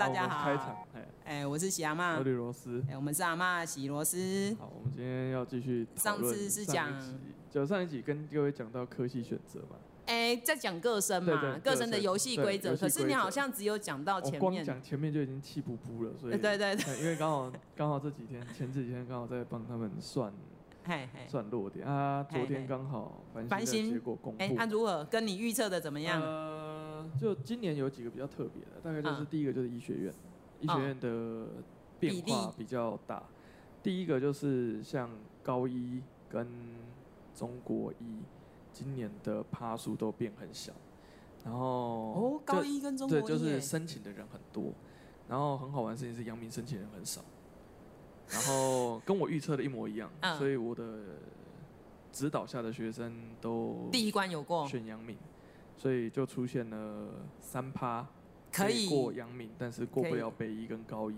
大家好。开场，哎，哎，我是喜阿妈，我是罗斯，哎，我们是阿妈喜罗斯。好，我们今天要继续。上次是讲，就上一集跟各位讲到科系选择嘛。哎，在讲个身嘛，个身的游戏规则。可是你好像只有讲到前面，光讲前面就已经气不不了，所以 对对对，因为刚好刚好这几天前几天刚好在帮他们算。算落点啊！昨天刚好繁星结果公布，哎，他如何跟你预测的怎么样？呃，就今年有几个比较特别的，大概就是第一个就是医学院，医学院的变化比较大。第一个就是像高一跟中国一，今年的趴数都变很小。然后哦，高一跟中国医就是申请的人很多，然后很好玩的事情是阳明申请人很少。然后跟我预测的一模一样，嗯、所以我的指导下的学生都第一关有过。选阳明，所以就出现了三趴可以过阳明，但是过不了北一跟高一，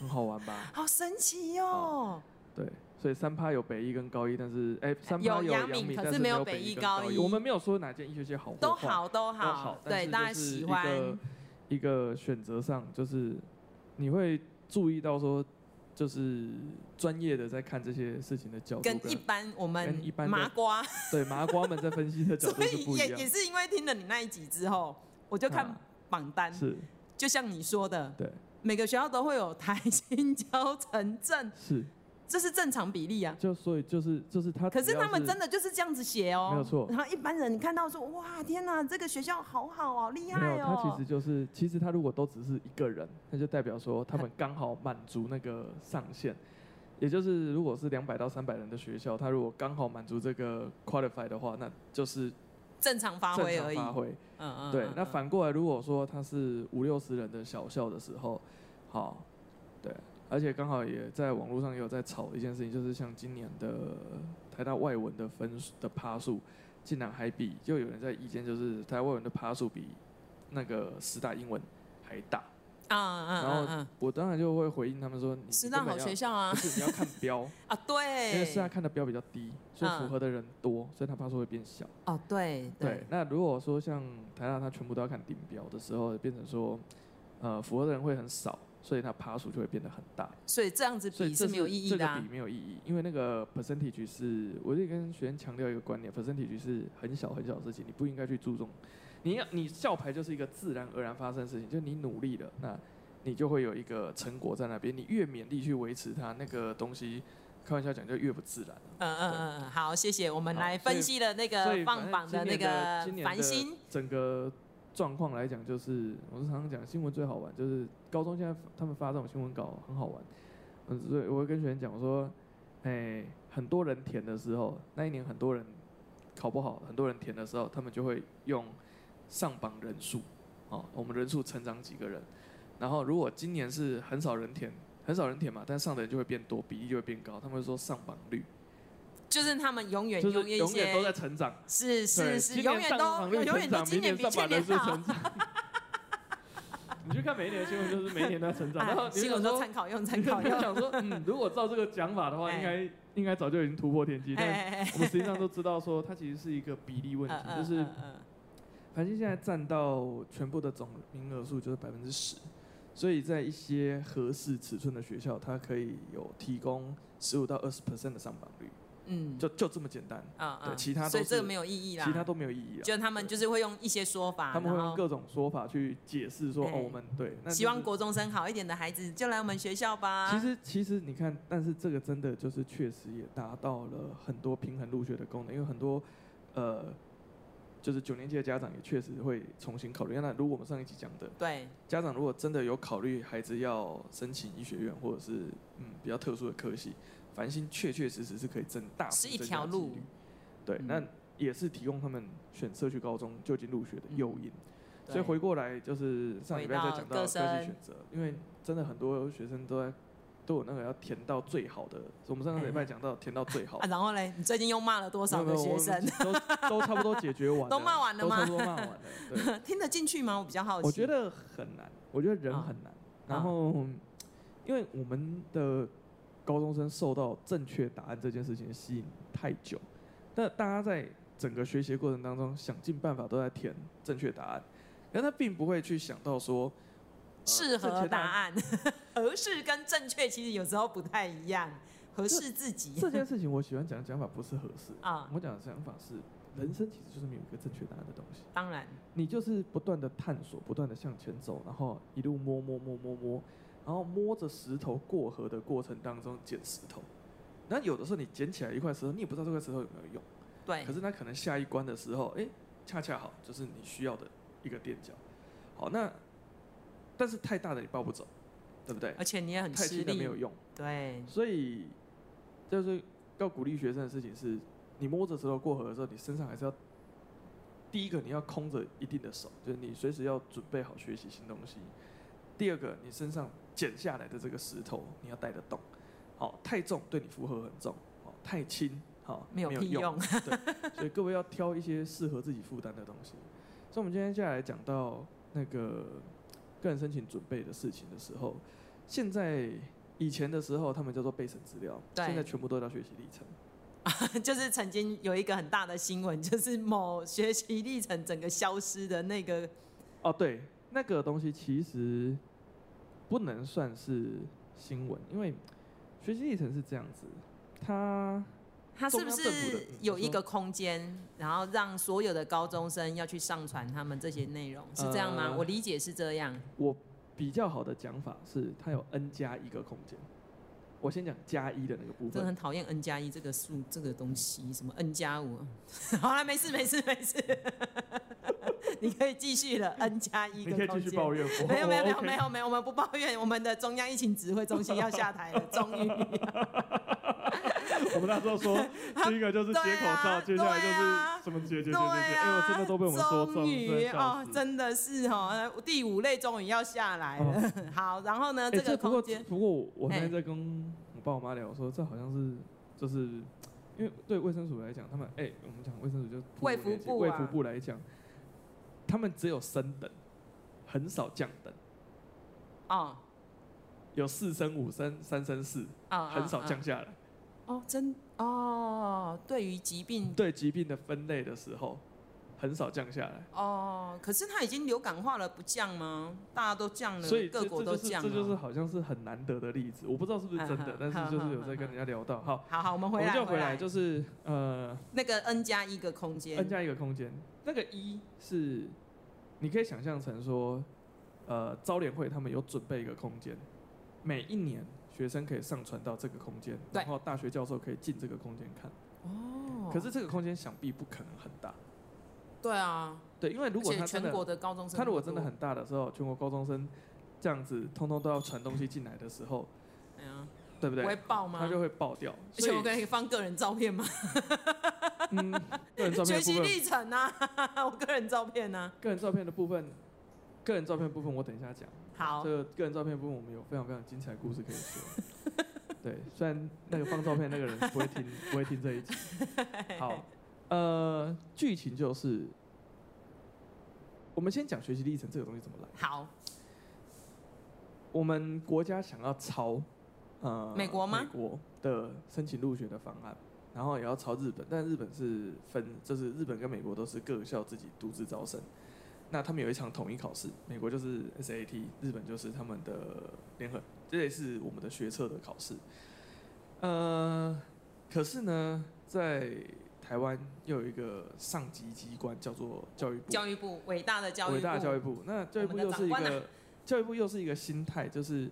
很好玩吧？好神奇哦！对，所以三趴有北一跟高一，但是哎，三趴有阳明，可是没有北一高一。我们没有说哪间医学系好，都好都好，都好对，大家喜欢一个选择上，就是你会注意到说。就是专业的在看这些事情的角度，跟一般我们一般麻瓜。对麻瓜们在分析的角度是不一样。也也是因为听了你那一集之后，我就看榜单，是。就像你说的，对，每个学校都会有台新交城镇是。这是正常比例啊，就所以就是就是他，可是他们真的就是这样子写哦，没有错。然后一般人你看到说，哇，天哪，这个学校好好哦，厉害哦。他其实就是，其实他如果都只是一个人，那就代表说他们刚好满足那个上限，也就是如果是两百到三百人的学校，他如果刚好满足这个 qualify 的话，那就是正常发挥而已。发挥，嗯嗯。对，那反过来如果说他是五六十人的小校的时候，好，对。而且刚好也在网络上也有在吵一件事情，就是像今年的台大外文的分数的趴数，竟然还比就有人在意见，就是台大外文的趴数比那个师大英文还大啊啊！然后我当然就会回应他们说，师大好学校啊，不是你要看 标啊，对，因为师大看的标比较低，所以符合的人多，所以他趴数会变小。哦，对对。那如果说像台大他全部都要看顶标的时候，变成说呃符合的人会很少。所以它趴数就会变得很大，所以这样子比是没有意义的、啊。这个比没有意义，因为那个 percentage 是，我就跟学生强调一个观念，percentage 是很小很小的事情，你不应该去注重。你要你校牌就是一个自然而然发生的事情，就是你努力了，那你就会有一个成果在那边。你越勉力去维持它，那个东西，开玩笑讲就越不自然。嗯嗯嗯嗯，好，谢谢。我们来分析了那个放榜的那个繁星整个。状况来讲，就是我是常常讲新闻最好玩，就是高中现在他们发这种新闻稿很好玩。嗯，所以我会跟学生讲，我说，哎，很多人填的时候，那一年很多人考不好，很多人填的时候，他们就会用上榜人数，哦，我们人数成长几个人。然后如果今年是很少人填，很少人填嘛，但上的人就会变多，比例就会变高。他们会说上榜率。就是他们永远永远都在成长，是是是，永远都永远都今年比去年好。你去看每一年的新闻，就是每一年都在成长。然后新闻都参考用参考用。想说，嗯，如果照这个讲法的话，应该应该早就已经突破天际。但我们实际上都知道，说它其实是一个比例问题，就是繁星现在占到全部的总名额数就是百分之十，所以在一些合适尺寸的学校，它可以有提供十五到二十 percent 的上榜率。嗯，就就这么简单啊！对，其他所以这个没有意义啦，其他都没有意义啊。就他们就是会用一些说法，他们会用各种说法去解释说，哦，我们对，希望国中生好一点的孩子就来我们学校吧。其实其实你看，但是这个真的就是确实也达到了很多平衡入学的功能，因为很多呃，就是九年级的家长也确实会重新考虑。那如果我们上一集讲的，对，家长如果真的有考虑孩子要申请医学院或者是嗯比较特殊的科系。繁星确确实实是可以增大是一条路，对，嗯、那也是提供他们选社区高中就近入学的诱因。嗯、所以回过来就是上礼拜在讲到科系选择，因为真的很多学生都在都有那个要填到最好的。我们上个礼拜讲到 填到最好、啊，然后嘞，你最近又骂了多少个学生？都都 差不多解决完了，都骂完了吗？都差不多骂完了，对，听得进去吗？我比较好奇。我觉得很难，我觉得人很难。哦、然后，哦、因为我们的。高中生受到正确答案这件事情吸引太久，那大家在整个学习过程当中想尽办法都在填正确答案，但他并不会去想到说，适合答案，合适跟正确其实有时候不太一样。合适自己这，这件事情，我喜欢讲的讲法不是合适啊，我讲的想法是，人生其实就是没有一个正确答案的东西。当然，你就是不断的探索，不断的向前走，然后一路摸摸摸摸摸，然后摸着石头过河的过程当中捡石头。那有的时候你捡起来一块石头，你也不知道这块石头有没有用。对。可是那可能下一关的时候，哎、欸，恰恰好就是你需要的一个垫脚。好，那但是太大的你抱不走，对不对？而且你也很吃力，太轻的没有用。对。所以。就是要鼓励学生的事情是，你摸着石头过河的时候，你身上还是要第一个你要空着一定的手，就是你随时要准备好学习新东西。第二个，你身上捡下来的这个石头你要带得动，好，太重对你负荷很重，好，太轻好没有屁用。对，所以各位要挑一些适合自己负担的东西。所以，我们今天接下来讲到那个个人申请准备的事情的时候，现在。以前的时候，他们叫做备审资料，现在全部都叫学习历程。就是曾经有一个很大的新闻，就是某学习历程整个消失的那个。哦，对，那个东西其实不能算是新闻，因为学习历程是这样子，它它是不是有一个空间，然后让所有的高中生要去上传他们这些内容，是这样吗？呃，我理解是这样。我。比较好的讲法是，它有 n 加一个空间。我先讲加一的那个部分。真的很讨厌 n 加一这个数这个东西，什么 n 加五。好了，没事没事没事。你可以继续了，n 加一个空间。你可以继续抱怨。没有没有没有没有没有，我们不抱怨。我们的中央疫情指挥中心要下台了，终于。我们那时候说，第一个就是接口罩，啊、接下来就是什么解决解决解决，哎、啊欸，我真的都被我们说中。终于哦，真的是哦，第五类终于要下来了。哦、好，然后呢，欸、这个空间。不过我那天在跟我爸我妈聊，我说这好像是就是因为对卫生署来讲，他们哎、欸，我们讲卫生署就卫福部卫福部来讲，他们只有升等，很少降等。哦。有四升、五升、三升、四，很少降下来。哦，真哦，对于疾病对疾病的分类的时候，很少降下来。哦，可是它已经流感化了，不降吗？大家都降了，所以各国都降了。这就是好像是很难得的例子，我不知道是不是真的，啊、但是就是有在跟人家聊到。好，好好，我们回来，我们就回来，就是呃，那个 n 加一个空间，n 加一个空间，那个一是你可以想象成说，呃，招联会他们有准备一个空间，每一年。学生可以上传到这个空间，然后大学教授可以进这个空间看。哦。可是这个空间想必不可能很大。对啊。对，因为如果他全国的高中生，他如果真的很大的时候，全国高中生这样子通通都要传东西进来的时候，哎呀，对不对？会爆吗？它就会爆掉。而且我可以放个人照片吗？嗯，个人照片。学习历程啊，我个人照片啊。个人照片的部分，个人照片的部分我等一下讲。好，这个个人照片部分，我们有非常非常精彩的故事可以说。对，虽然那个放照片那个人不会听，不会听这一集。好，呃，剧情就是，我们先讲学习历程这个东西怎么来。好，我们国家想要抄，呃，美国吗？美国的申请入学的方案，然后也要抄日本，但日本是分，就是日本跟美国都是各校自己独自招生。那他们有一场统一考试，美国就是 SAT，日本就是他们的联合，这也是我们的学测的考试。呃，可是呢，在台湾又有一个上级机关叫做教育部，教育部伟大的教育部，伟大的教育部。那教育部又是一个、啊、教育部又是一个心态，就是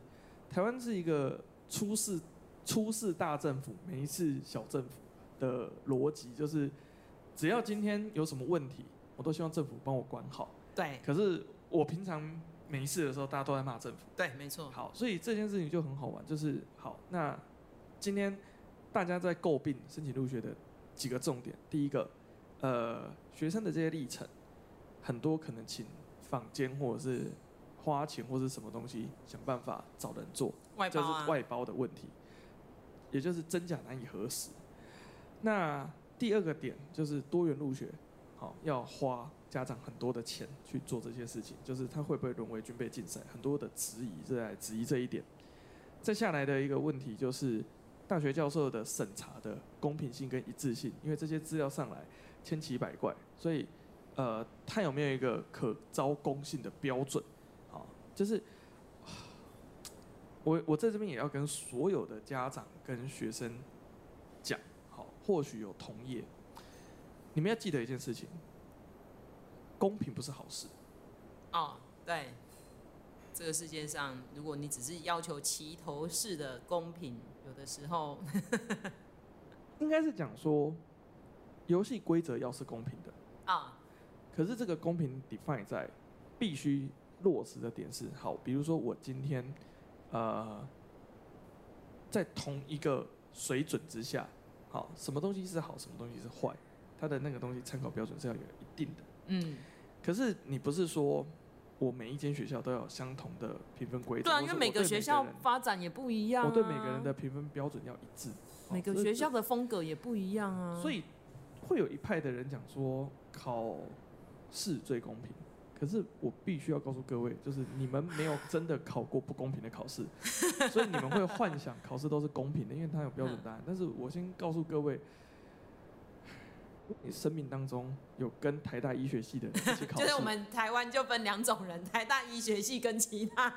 台湾是一个初试初试大政府，每一次小政府的逻辑就是，只要今天有什么问题，我都希望政府帮我管好。对，可是我平常没事的时候，大家都在骂政府。对，没错。好，所以这件事情就很好玩，就是好。那今天大家在诟病申请入学的几个重点，第一个，呃，学生的这些历程，很多可能请坊间或者是花钱或者是什么东西想办法找人做，外包啊，就是外包的问题，也就是真假难以核实。那第二个点就是多元入学，好，要花。家长很多的钱去做这些事情，就是他会不会沦为军备竞赛？很多的质疑在质疑这一点。再下来的一个问题就是大学教授的审查的公平性跟一致性，因为这些资料上来千奇百怪，所以呃，他有没有一个可招公信的标准？啊，就是我我在这边也要跟所有的家长跟学生讲，好，或许有同业，你们要记得一件事情，公平不是好事。哦，对，这个世界上，如果你只是要求齐头式的公平，有的时候，应该是讲说，游戏规则要是公平的啊。哦，可是这个公平 define 在必须落实的点是，好，比如说我今天。呃，在同一个水准之下，好，什么东西是好，什么东西是坏，它的那个东西参考标准是要有一定的。嗯。可是你不是说我每一间学校都要有相同的评分规则？对啊，因为每个学校发展也不一样啊。我对每个人的评分标准要一致。每个学校的风格也不一样啊。所以会有一派的人讲说，考试最公平。可是我必须要告诉各位，就是你们没有真的考过不公平的考试，所以你们会幻想考试都是公平的，因为它有标准答案。但是我先告诉各位，你生命当中有跟台大医学系的人一起考试，就是我们台湾就分两种人，台大医学系跟其他。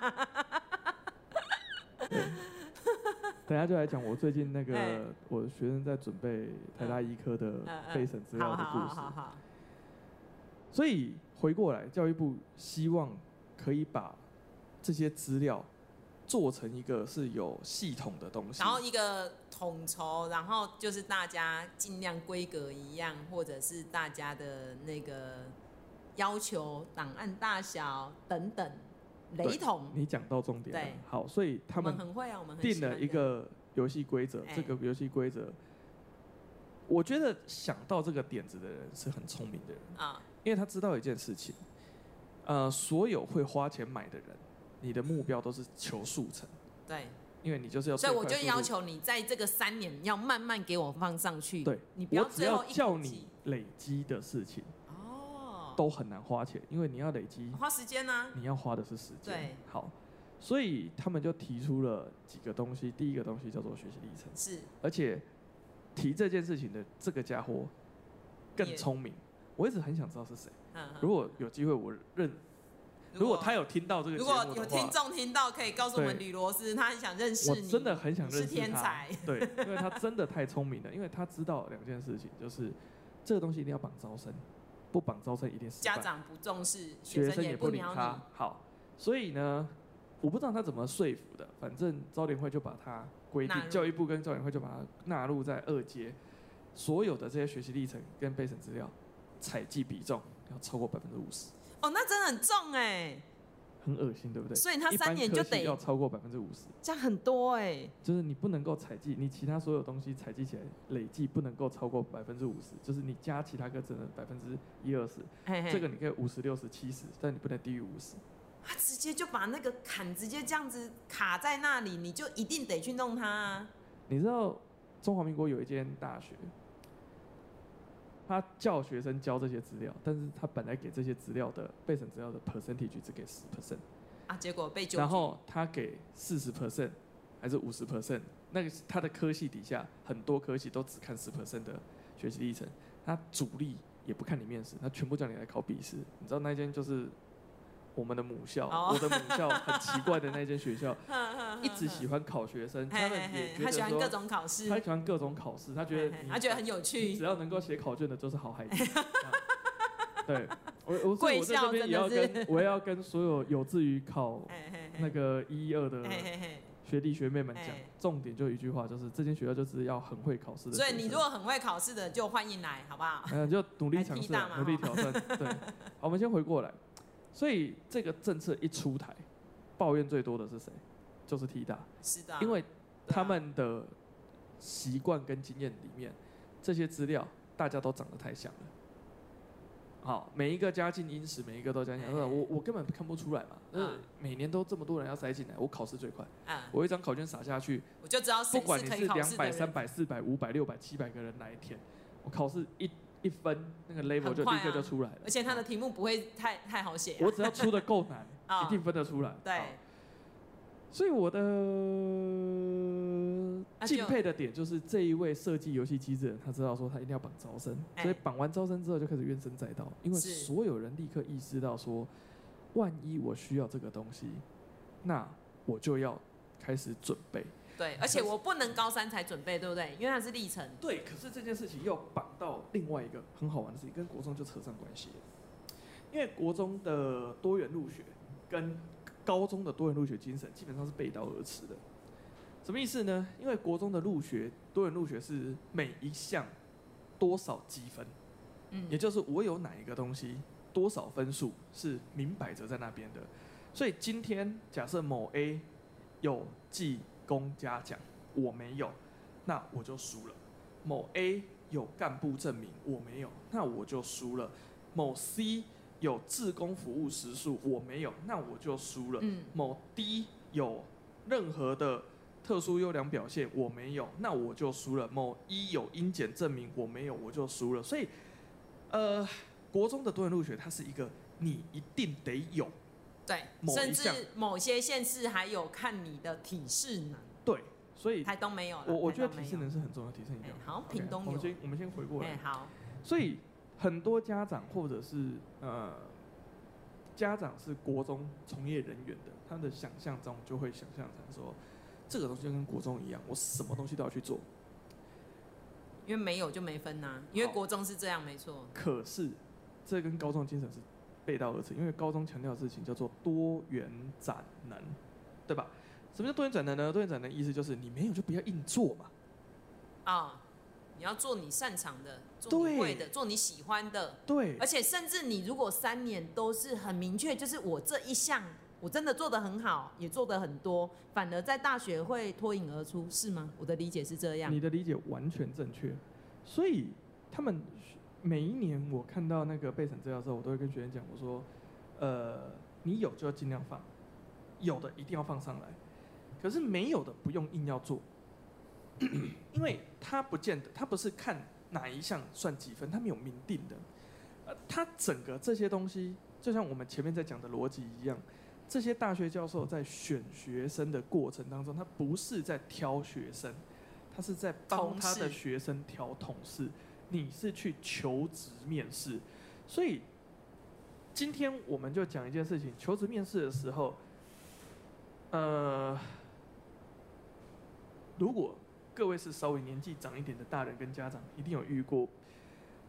等下就来讲我最近那个我学生在准备台大医科的备审资料的故事。所以。回过来，教育部希望可以把这些资料做成一个是有系统的东西，然后一个统筹，然后就是大家尽量规格一样，或者是大家的那个要求、档案大小等等雷同。你讲到重点了，对，好，所以他们很会啊，我们定了一个游戏规则，这个游戏规则，我觉得想到这个点子的人是很聪明的人。啊。因为他知道一件事情，呃，所有会花钱买的人，你的目标都是求速成。对。因为你就是要。所以我就要求你在这个三年要慢慢给我放上去。对。你不要最后一叫你累积的事情。哦。都很难花钱，因为你要累积。花时间呢？你要花的是时间。对。好，所以他们就提出了几个东西。第一个东西叫做学习历程。是。而且提这件事情的这个家伙更聪明。我一直很想知道是谁。如果有机会，我认。如果他有听到这个，如果有听众听到，可以告诉我们吕罗斯，他很想认识你。我真的很想认识他。是天才。对，因为他真的太聪明了，因为他知道两件事情，就是这个东西一定要绑招生，不绑招生一定是。家长不重视，学生也不鸟你。好，所以呢，我不知道他怎么说服的，反正招联会就把他规定，教育部跟招联会就把它纳入在二阶，所有的这些学习历程跟备审资料。采计比重要超过百分之五十哦，那真的很重哎，很恶心，对不对？所以他三年就得要超过百分之五十，这样很多哎。就是你不能够采集，你其他所有东西采集起来累计不能够超过百分之五十，就是你加其他个只能百分之一二十，这个你可以五十六十七十，但你不能低于五十。他直接就把那个坎直接这样子卡在那里，你就一定得去弄它。你知道中华民国有一间大学。他叫学生交这些资料，但是他本来给这些资料的备审资料的 percentage 只给十 percent，啊，结果被纠。然后他给四十 percent 还是五十 percent，那个他的科系底下很多科系都只看十 percent 的学习历程，他主力也不看你面试，他全部叫你来考笔试，你知道那间就是。我们的母校，我的母校很奇怪的那间学校，一直喜欢考学生，他们也觉得说，他喜欢各种考试，他喜欢各种考试，他觉得他觉得很有趣，只要能够写考卷的都是好孩子。对，我我所以我在这边也要跟我也要跟所有有志于考那个一一二的学弟学妹们讲，重点就一句话，就是这间学校就是要很会考试的。所以你如果很会考试的，就欢迎来，好不好？嗯，就努力尝试，努力挑战。对，好，我们先回过来。所以这个政策一出台，抱怨最多的是谁？就是体大。是的。因为他们的习惯跟经验里面，这些资料大家都长得太像了。好，每一个家境殷实，每一个都这样讲。我我根本看不出来嘛。嗯。每年都这么多人要塞进来，我考试最快。我一张考卷撒下去，我就知道不管你是两百、三百、四百、五百、六百、七百个人来填，我考试一。一分那个 level 就立刻就出来了，而且他的题目不会太太好写。我只要出的够难，一定分得出来。对，所以我的敬佩的点就是这一位设计游戏机制人，他知道说他一定要绑招生，所以绑完招生之后就开始怨声载道，因为所有人立刻意识到说，万一我需要这个东西，那我就要开始准备。对，而且我不能高三才准备，对不对？因为它是历程。对，可是这件事情又绑到另外一个很好玩的事情，跟国中就扯上关系了。因为国中的多元入学跟高中的多元入学精神基本上是背道而驰的。什么意思呢？因为国中的入学多元入学是每一项多少积分，嗯，也就是我有哪一个东西多少分数是明摆着在那边的。所以今天假设某 A 有记功嘉奖，我没有，那我就输了。某 A 有干部证明，我没有，那我就输了。某 C 有自工服务时数，我没有，那我就输了。嗯。某 D 有任何的特殊优良表现，我没有，那我就输了。某 E 有英检证明，我没有，我就输了。所以，呃，国中的多元入学，它是一个你一定得有。对，甚至某些县市还有看你的体适能。对，所以台东没有了。我我觉得体适能是很重要，体适能一定要。好，屏东我们先我们先回过来。好。所以很多家长或者是呃家长是国中从业人员的，他的想象中就会想象成说，这个东西就跟国中一样，我什么东西都要去做。因为没有就没分呐、啊，因为国中是这样，没错。可是这跟高中精神是。背道而驰，因为高中强调的事情叫做多元展能，对吧？什么叫多元展能呢？多元展能的意思就是你没有就不要硬做嘛。啊，你要做你擅长的，做你会的，做你喜欢的。对。而且甚至你如果三年都是很明确，就是我这一项我真的做得很好，也做得很多，反而在大学会脱颖而出，是吗？我的理解是这样。你的理解完全正确，所以他们。每一年我看到那个备审资料的时候，我都会跟学生讲，我说，呃，你有就要尽量放，有的一定要放上来，可是没有的不用硬要做，因为他不见得，他不是看哪一项算几分，他没有明定的，呃，他整个这些东西，就像我们前面在讲的逻辑一样，这些大学教授在选学生的过程当中，他不是在挑学生，他是在帮他的学生挑同事。你是去求职面试，所以今天我们就讲一件事情：求职面试的时候，呃，如果各位是稍微年纪长一点的大人跟家长，一定有遇过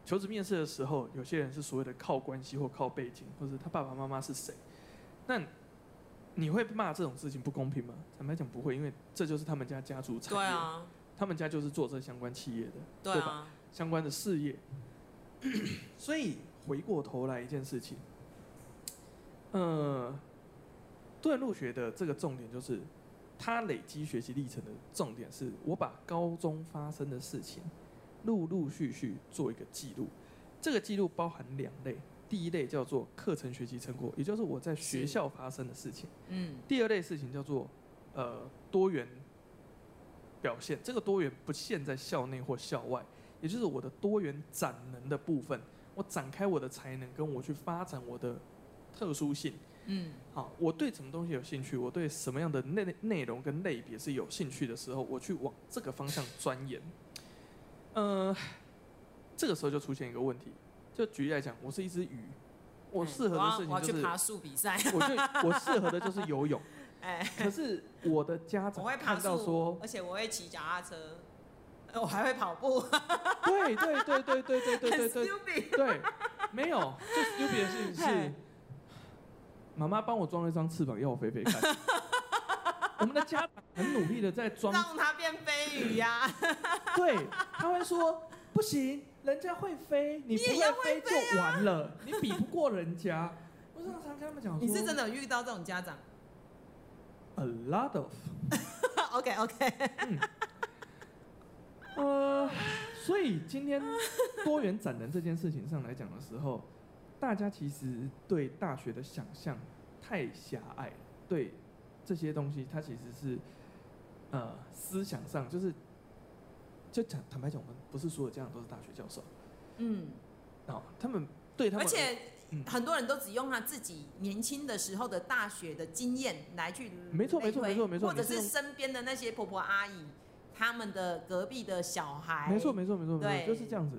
求职面试的时候，有些人是所谓的靠关系或靠背景，或者他爸爸妈妈是谁，那你会骂这种事情不公平吗？坦白讲不会，因为这就是他们家家族产业，对啊，他们家就是做这相关企业的，对啊，对吧？相关的事业，所以回过头来一件事情，呃，多元入学的这个重点就是，他累积学习历程的重点是，我把高中发生的事情，陆陆续续做一个记录。这个记录包含两类，第一类叫做课程学习成果，也就是我在学校发生的事情。嗯。第二类事情叫做呃多元表现，这个多元不限在校内或校外。也就是我的多元展能的部分，我展开我的才能，跟我去发展我的特殊性。嗯，好，我对什么东西有兴趣，我对什么样的内内容跟类别是有兴趣的时候，我去往这个方向钻研。呃，这个时候就出现一个问题，就举例来讲，我是一只鱼，我适合的事情就是我，我去爬树比赛，我就我适合的就是游泳。哎，可是我的家长看到说，而且我会骑脚踏车。我还会跑步，对对对对对对对对对，对，没有最 stupid 的事情是，妈妈帮我装了一张翅膀，要我飞飞看。我们的家长很努力的在装，让它变飞鱼呀。对，他会说不行，人家会飞，你不会飞就完了，你比不过人家。我常常跟他们讲，你是真的有遇到这种家长？A lot of。OK OK。呃，所以今天多元展能这件事情上来讲的时候，大家其实对大学的想象太狭隘，对这些东西，它其实是呃思想上就是，就讲坦白讲，我们不是所有家长都是大学教授，嗯，哦，他们对他们，而且很多人都只用他自己年轻的时候的大学的经验来去，没错没错没错没错，或者是身边的那些婆婆阿姨。他们的隔壁的小孩，没错没错没错没错，就是这样子，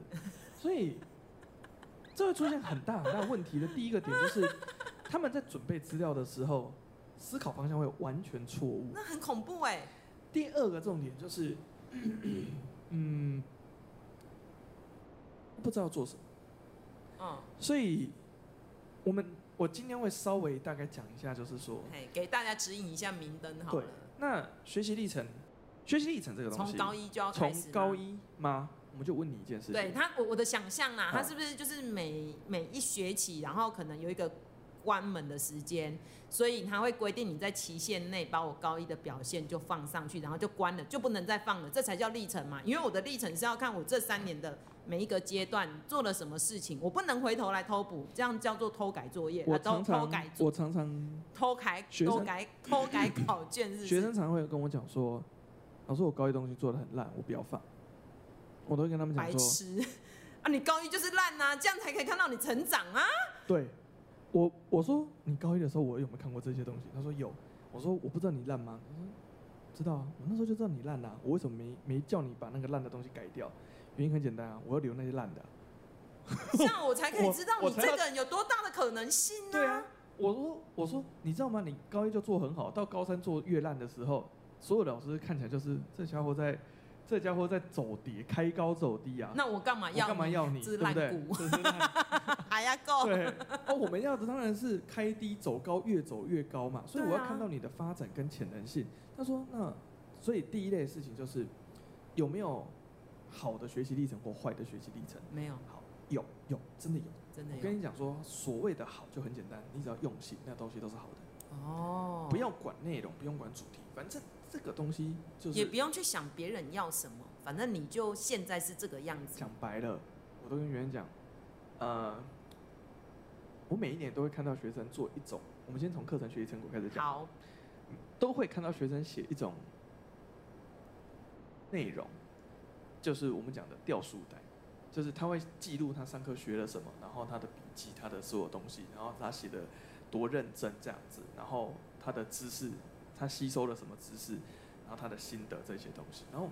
所以这会出现很大很大问题的第一个点就是，他们在准备资料的时候，思考方向会完全错误。那很恐怖哎。第二个重点就是，嗯，不知道做什么。嗯。所以，我们我今天会稍微大概讲一下，就是说，给大家指引一下明灯好了。对。那学习历程，学习历程这个东西，从高一就要开始。从高一吗？我们就问你一件事情。对他，我我的想象啊，他是不是就是每每一学期，然后可能有一个关门的时间，所以他会规定你在期限内把我高一的表现就放上去，然后就关了，就不能再放了，这才叫历程嘛。因为我的历程是要看我这三年的每一个阶段做了什么事情，我不能回头来偷补，这样叫做偷改作业。我常常偷改，我常常偷改，偷改，偷改考卷是不是？学生常会跟我讲说，老师我高一东西做的很烂，我不要放。我都会跟他们讲说，白痴啊！你高一就是烂啊，这样才可以看到你成长啊。对，我我说你高一的时候，我有没有看过这些东西？他说有。我说我不知道你烂吗？他说知道啊，我那时候就知道你烂啊。我为什么没没叫你把那个烂的东西改掉？原因很简单啊，我要留那些烂的。这样我才可以 知道你这个人有多大的可能性呢？对啊，我说我说你知道吗？你高一就做很好，到高三做越烂的时候，所有的老师看起来就是这家伙在。这家伙在走跌，开高走低啊！那我干嘛要？干嘛要你？对不对？还要 够？对。哦，我们要的当然是开低走高，越走越高嘛。所以我要看到你的发展跟潜能性。他说：“那所以第一类事情就是有没有好的学习历程或坏的学习历程？没有。好，有有，真的有。真的有。我跟你讲说，所谓的好就很简单，你只要用心，那东西都是好的。哦。不要管内容，不用管主题，反正。这个东西就是也不用去想别人要什么，反正你就现在是这个样子。讲白了，我都跟学员讲，呃，我每一年都会看到学生做一种，我们先从课程学习成果开始讲。好，都会看到学生写一种内容，就是我们讲的掉书袋，就是他会记录他上课学了什么，然后他的笔记，他的所有东西，然后他写的多认真这样子，然后他的知识。他吸收了什么知识，然后他的心得这些东西，然后，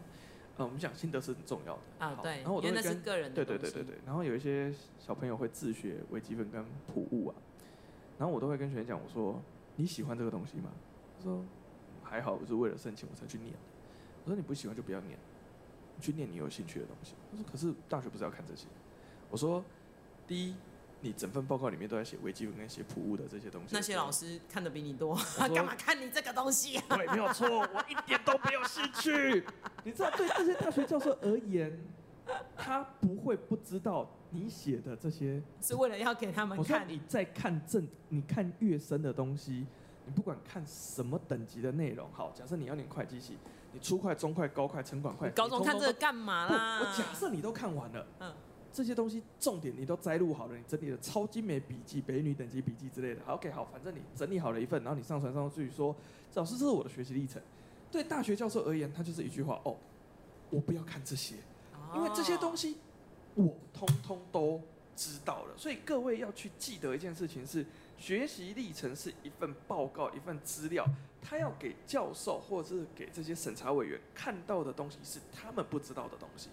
呃，我们讲心得是很重要的啊，对，然后我都会跟是个人对对对对对，然后有一些小朋友会自学微积分跟普物啊，然后我都会跟学员讲，我说你喜欢这个东西吗？他说还好，我是为了申请我才去念的。我说你不喜欢就不要念，你去念你有兴趣的东西。他说可是大学不是要看这些？我说第一。你整份报告里面都在写微积分跟写普物的这些东西。那些老师看的比你多，他 干嘛看你这个东西啊？对，没有错，我一点都没有兴趣。你知道，对这些大学教授而言，他不会不知道你写的这些是为了要给他们看。你在看正，你看越深的东西，你不管看什么等级的内容，好，假设你要念会计系，你初会、中会、高会、城管会，高中看这个干嘛啦？我假设你都看完了，嗯。这些东西重点你都摘录好了，你整理了超精美笔记、北女等级笔记之类的。，OK，好，反正你整理好了一份，然后你上传上去说，老师，这是我的学习历程。对大学教授而言，他就是一句话：哦，我不要看这些，因为这些东西我通通都知道了。所以各位要去记得一件事情是，学习历程是一份报告、一份资料，他要给教授或者是给这些审查委员看到的东西是他们不知道的东西。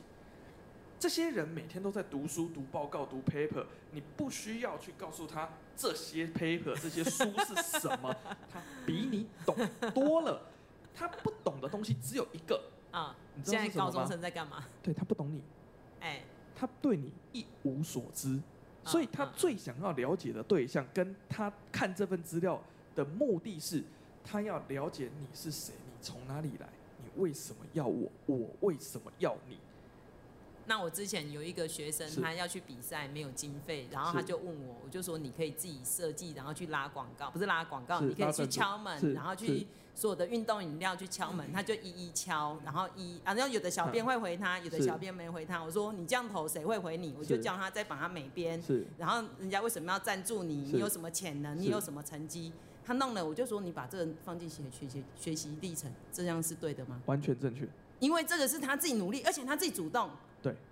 这些人每天都在读书、读报告、读 paper，你不需要去告诉他这些 paper、这些书是什么，他比你懂多了。他不懂的东西只有一个啊，你？现在高中生在干嘛？对，他不懂你，哎，他对你一无所知，所以他最想要了解的对象，跟他看这份资料的目的是，他要了解你是谁，你从哪里来，你为什么要我，我为什么要你。那我之前有一个学生，他要去比赛，没有经费，然后他就问我，我就说你可以自己设计，然后去拉广告，不是拉广告，你可以去敲门，然后去所有的运动饮料去敲门，他就一一敲，然后一，然后有的小编会回他，有的小编没回他，我说你这样投谁会回你？我就叫他再把他美编，然后人家为什么要赞助你？你有什么潜能？你有什么成绩？他弄了，我就说你把这个放进学学习学习历程，这样是对的吗？完全正确，因为这个是他自己努力，而且他自己主动。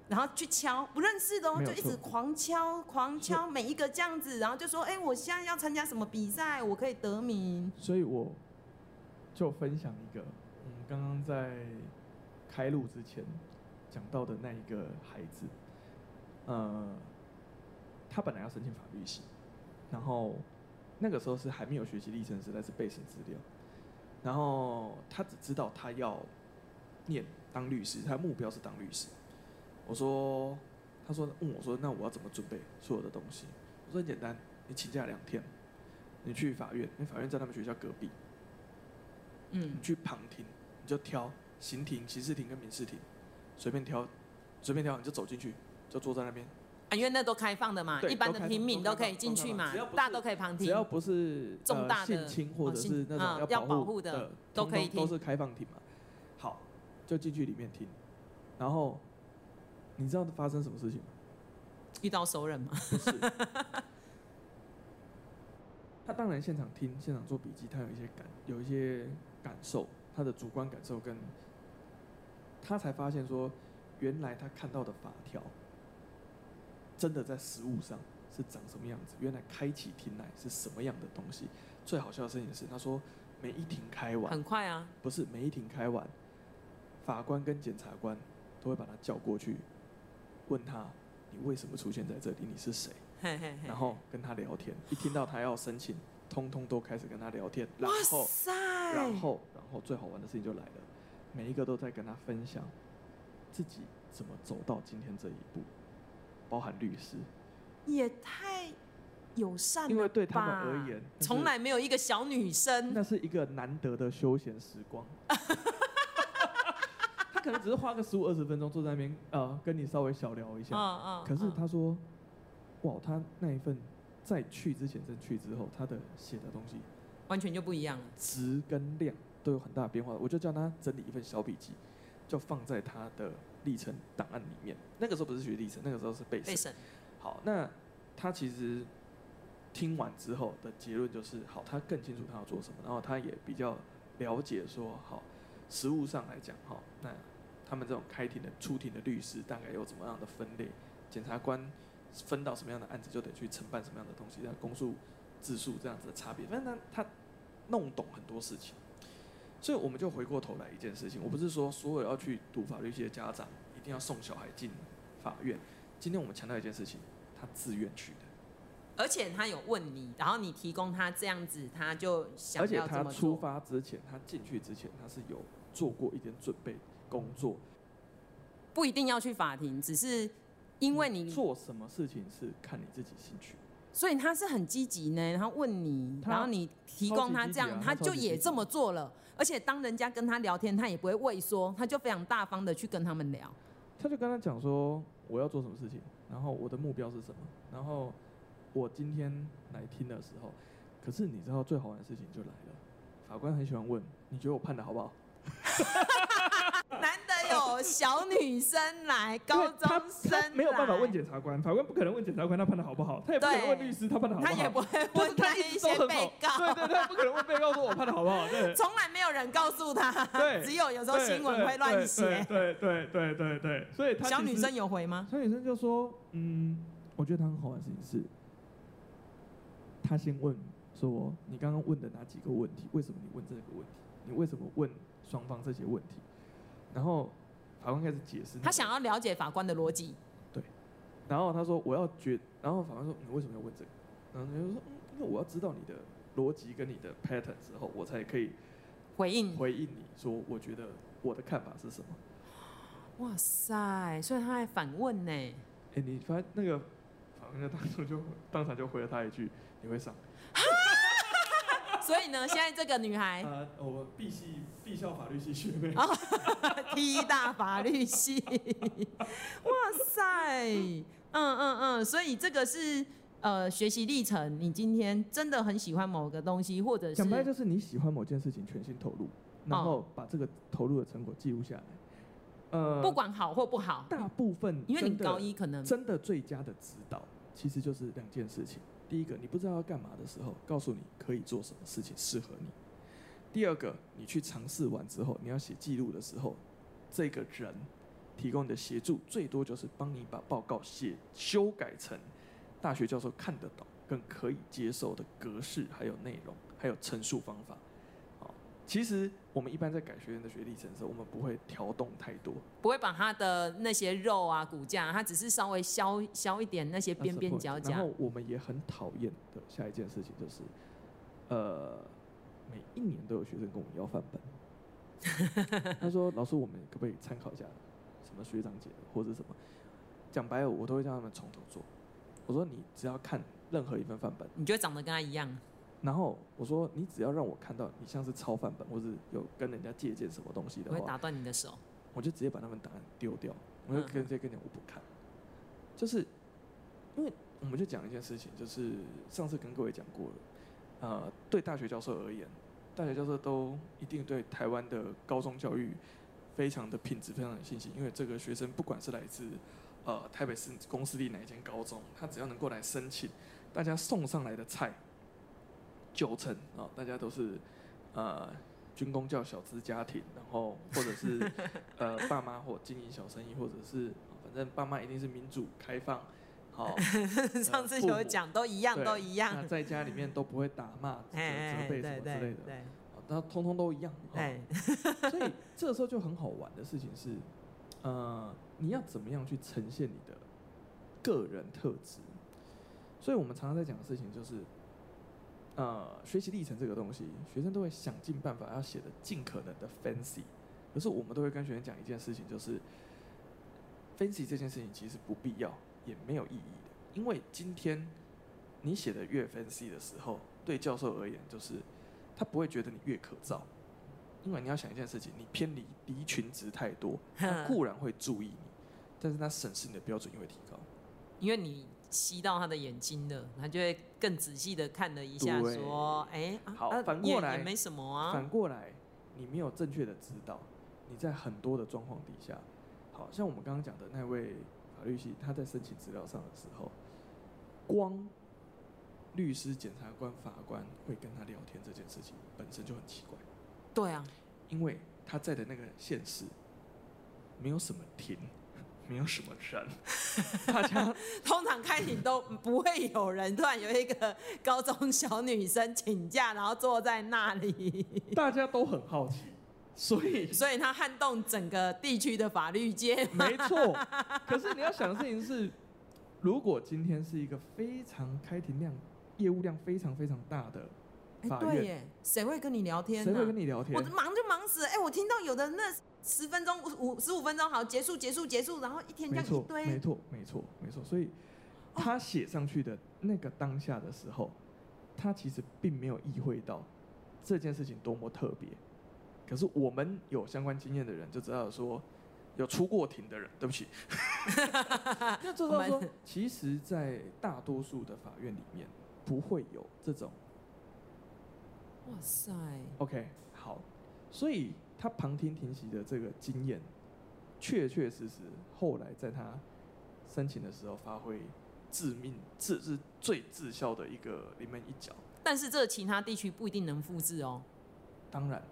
对，然后去敲不认识的哦，就一直狂敲狂敲每一个这样子，然后就说：“哎，我现在要参加什么比赛，我可以得名。”所以我就分享一个，嗯，刚刚在开录之前讲到的那一个孩子，呃，他本来要申请法律系，然后那个时候是还没有学习历程实在，是背审资料。然后他只知道他要念当律师，他的目标是当律师。我说，他说问我说，那我要怎么准备所有的东西？我说很简单，你请假两天，你去法院，因为法院在他们学校隔壁。嗯，你去旁听，你就挑刑庭、刑事庭跟民事庭，随便挑，随便挑，你就走进去，就坐在那边。啊，因为那都开放的嘛，一般的平民都可以进去嘛，大家都可以旁听。只要不是重大的性侵或者是那种要保护的，都可以听，都是开放庭嘛。好，就进去里面听。然后，你知道发生什么事情吗？遇到熟人吗？不是。他当然现场听，现场做笔记，他有一些感，有一些感受，他的主观感受跟，他才发现说，原来他看到的法条。真的在实物上是长什么样子？原来开启庭来是什么样的东西？最好笑的事情是，他说每一庭开完，很快啊，不是每一庭开完，法官跟检察官都会把他叫过去，问他你为什么出现在这里？你是谁？嘿嘿嘿，然后跟他聊天。一听到他要申请，通通都开始跟他聊天。然后，哇塞，然后，然后最好玩的事情就来了，每一个都在跟他分享自己怎么走到今天这一步。包含律师，也太友善了吧？因为对他们而言，从来没有一个小女生。那是一个难得的休闲时光。他可能只是花个十五二十分钟坐在那边，呃，跟你稍微小聊一下。嗯嗯。可是他说，哇，他那一份在去之前，在去之后，他的写的东西完全就不一样了，质跟量都有很大的变化。我就叫他整理一份小笔记，就放在他的。历程档案里面，那个时候不是学历程，那个时候是背审。好，那他其实听完之后的结论就是，好，他更清楚他要做什么，然后他也比较了解说，好，实物上来讲，哈，那他们这种开庭的、出庭的律师大概有怎么样的分类，检察官分到什么样的案子就得去承办什么样的东西，像公诉、自诉这样子的差别，反正他他弄懂很多事情。所以我们就回过头来一件事情，我不是说所有要去读法律系的家长一定要送小孩进法院。今天我们强调一件事情，他自愿去的，而且他有问你，然后你提供他这样子，他就想要而且他出发之前，他进去之前，他是有做过一点准备工作。不一定要去法庭，只是因为你做什么事情是看你自己兴趣。所以他是很积极呢，然后问你，然后你提供他这样，他，他就也这么做了。而且当人家跟他聊天，他也不会畏缩，他就非常大方的去跟他们聊。他就跟他讲说，我要做什么事情，然后我的目标是什么，然后我今天来听的时候，可是你知道最好玩的事情就来了，法官很喜欢问，你觉得我判的好不好？难得有小女生来，高中生没有办法问检察官，法官不可能问检察官他判的好不好，他也不可能问律师他判的好不好，他也不会 问那一些被告，对对对，不可能问被告说我判的好不好，对，从来没有人告诉他，对，只有有时候新闻会乱写，对对对对对，所以他小女生有回吗？小女生就说，嗯，我觉得他很好玩的事情是，他先问说你刚刚问的哪几个问题，为什么你问这个问题，你为什么问双方这些问题？然后法官开始解释，他想要了解法官的逻辑。对，然后他说我要决，然后法官说你为什么要问这个？然后他就说，嗯，因为我要知道你的逻辑跟你的 pattern 之后，我才可以回应回应你说，我觉得我的看法是什么？哇塞，所以他还反问呢。哎，你发现那个法官就当场就当场就回了他一句，你会上。所以呢，现在这个女孩，呃，我们毕系必校法律系学妹，第一大法律系，哇塞，嗯嗯嗯，所以这个是呃学习历程。你今天真的很喜欢某个东西，或者是讲白就是你喜欢某件事情，全心投入，然后把这个投入的成果记录下来。呃，不管好或不好，大部分因为你高一可能真的最佳的指导，其实就是两件事情。第一个，你不知道要干嘛的时候，告诉你可以做什么事情适合你。第二个，你去尝试完之后，你要写记录的时候，这个人提供的协助，最多就是帮你把报告写修改成大学教授看得懂、更可以接受的格式，还有内容，还有陈述方法。其实我们一般在改学员的学历程的时候，我们不会调动太多，不会把他的那些肉啊、骨架，他只是稍微削削一点那些边边角角。然后我们也很讨厌的下一件事情就是，呃，每一年都有学生跟我们要范本，他说：“老师，我们可不可以参考一下什么学长姐或者什么？”讲白了，我都会叫他们从头做。我说：“你只要看任何一份范本，你觉得长得跟他一样？”然后我说，你只要让我看到你像是抄范本，或是有跟人家借鉴什么东西的话，我会打断你的手，我就直接把那份档案丢掉。我就跟这跟你我不看，就是因为我们就讲一件事情，就是上次跟各位讲过了，呃，对大学教授而言，大学教授都一定对台湾的高中教育非常的品质非常有信心，因为这个学生不管是来自呃台北市公私立哪一间高中，他只要能够来申请，大家送上来的菜。九成啊，大家都是呃军工教小资家庭，然后或者是 呃爸妈或经营小生意，或者是反正爸妈一定是民主开放，好、呃。上次有讲都一样，都一样。那在家里面都不会打骂、责责备什么之类的，对，然后通通都一样。所以这个时候就很好玩的事情是，呃，你要怎么样去呈现你的个人特质？所以我们常常在讲的事情就是。呃，学习历程这个东西，学生都会想尽办法要写的尽可能的 fancy，可是我们都会跟学生讲一件事情，就是 fancy 这件事情其实不必要，也没有意义的，因为今天你写的越 fancy 的时候，对教授而言，就是他不会觉得你越可造，因为你要想一件事情，你偏离离群值太多，他固然会注意你，但是他审视你的标准也会提高，因为你。吸到他的眼睛了，他就会更仔细的看了一下，说：“哎、欸，好，反过来也没什么啊。反过来，你没有正确的指导，你在很多的状况底下，好像我们刚刚讲的那位法律系，他在申请资料上的时候，光律师、检察官、法官会跟他聊天这件事情本身就很奇怪。对啊，因为他在的那个现实没有什么庭。”没有什么人，大家通常开庭都不会有人。突然有一个高中小女生请假，然后坐在那里，大家都很好奇，所以所以他撼动整个地区的法律界。没错，可是你要想的事情是，如果今天是一个非常开庭量、业务量非常非常大的法院，欸、对耶，谁会跟你聊天？谁会跟你聊天？我忙就忙死了。哎、欸，我听到有的那。十分钟五十五分钟好，结束结束结束，然后一天这样一堆，没错没错没错，所以他写上去的那个当下的时候，他其实并没有意会到这件事情多么特别。可是我们有相关经验的人就知道说，有出过庭的人，对不起，就知道说，其实，在大多数的法院里面不会有这种。哇塞，OK，好，所以。他旁听庭席的这个经验，确确实实后来在他申请的时候发挥致命、致是最致效的一个临门一脚。但是这其他地区不一定能复制哦。当然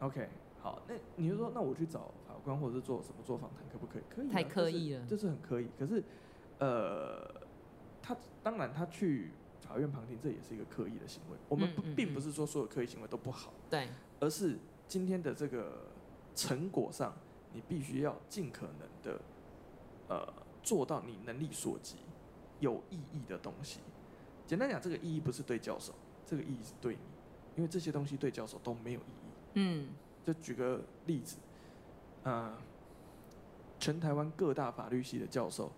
，OK，好，那你就说，那我去找法官或者是做什么做访谈，可不可以？可以，太刻意了，这是很可以。可是，呃，他当然他去法院旁听，这也是一个刻意的行为。我们不并不是说所有刻意行为都不好，对，而是。今天的这个成果上，你必须要尽可能的，呃，做到你能力所及有意义的东西。简单讲，这个意义不是对教授，这个意义是对你，因为这些东西对教授都没有意义。嗯，就举个例子，呃，全台湾各大法律系的教授，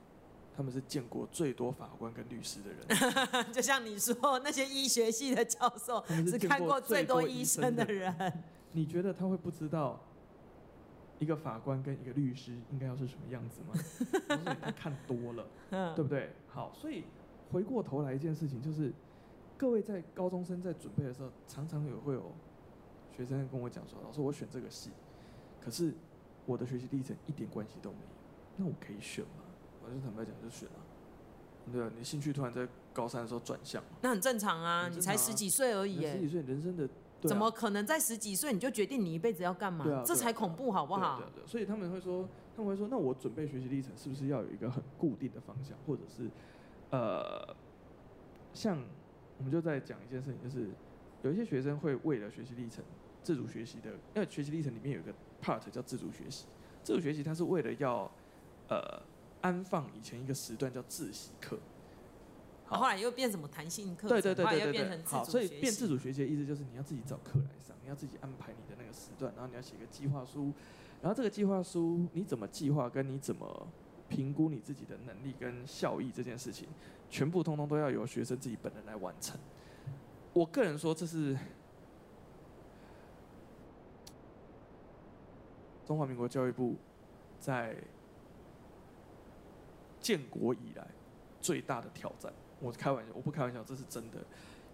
他们是见过最多法官跟律师的人。就像你说，那些医学系的教授是看过最多医生的人。你觉得他会不知道一个法官跟一个律师应该要是什么样子吗？他看多了，对不对？好，所以回过头来一件事情就是，各位在高中生在准备的时候，常常有会有学生跟我讲说：“老师，我选这个系，可是我的学习历程一点关系都没有，那我可以选吗？”我就坦白讲，就选了。对啊，你兴趣突然在高三的时候转向，那很正常啊，你才十几岁而已，十几岁人生的。啊、怎么可能在十几岁你就决定你一辈子要干嘛？这才恐怖，好不好？对对对，所以他们会说，他们会说，那我准备学习历程是不是要有一个很固定的方向，或者是，呃，像我们就在讲一件事情，就是有一些学生会为了学习历程自主学习的，因为学习历程里面有一个 part 叫自主学习。自主学习它是为了要呃安放以前一个时段叫自习课，好，后来又变什么弹性课？对对对对对，好，所以变自主学习的意思就是你要自己找课来上，你要自己安排你的那个时段，然后你要写个计划书，然后这个计划书你怎么计划，跟你怎么评估你自己的能力跟效益这件事情，全部通通都要由学生自己本人来完成。我个人说这是。中华民国教育部在建国以来最大的挑战，我开玩笑，我不开玩笑，这是真的。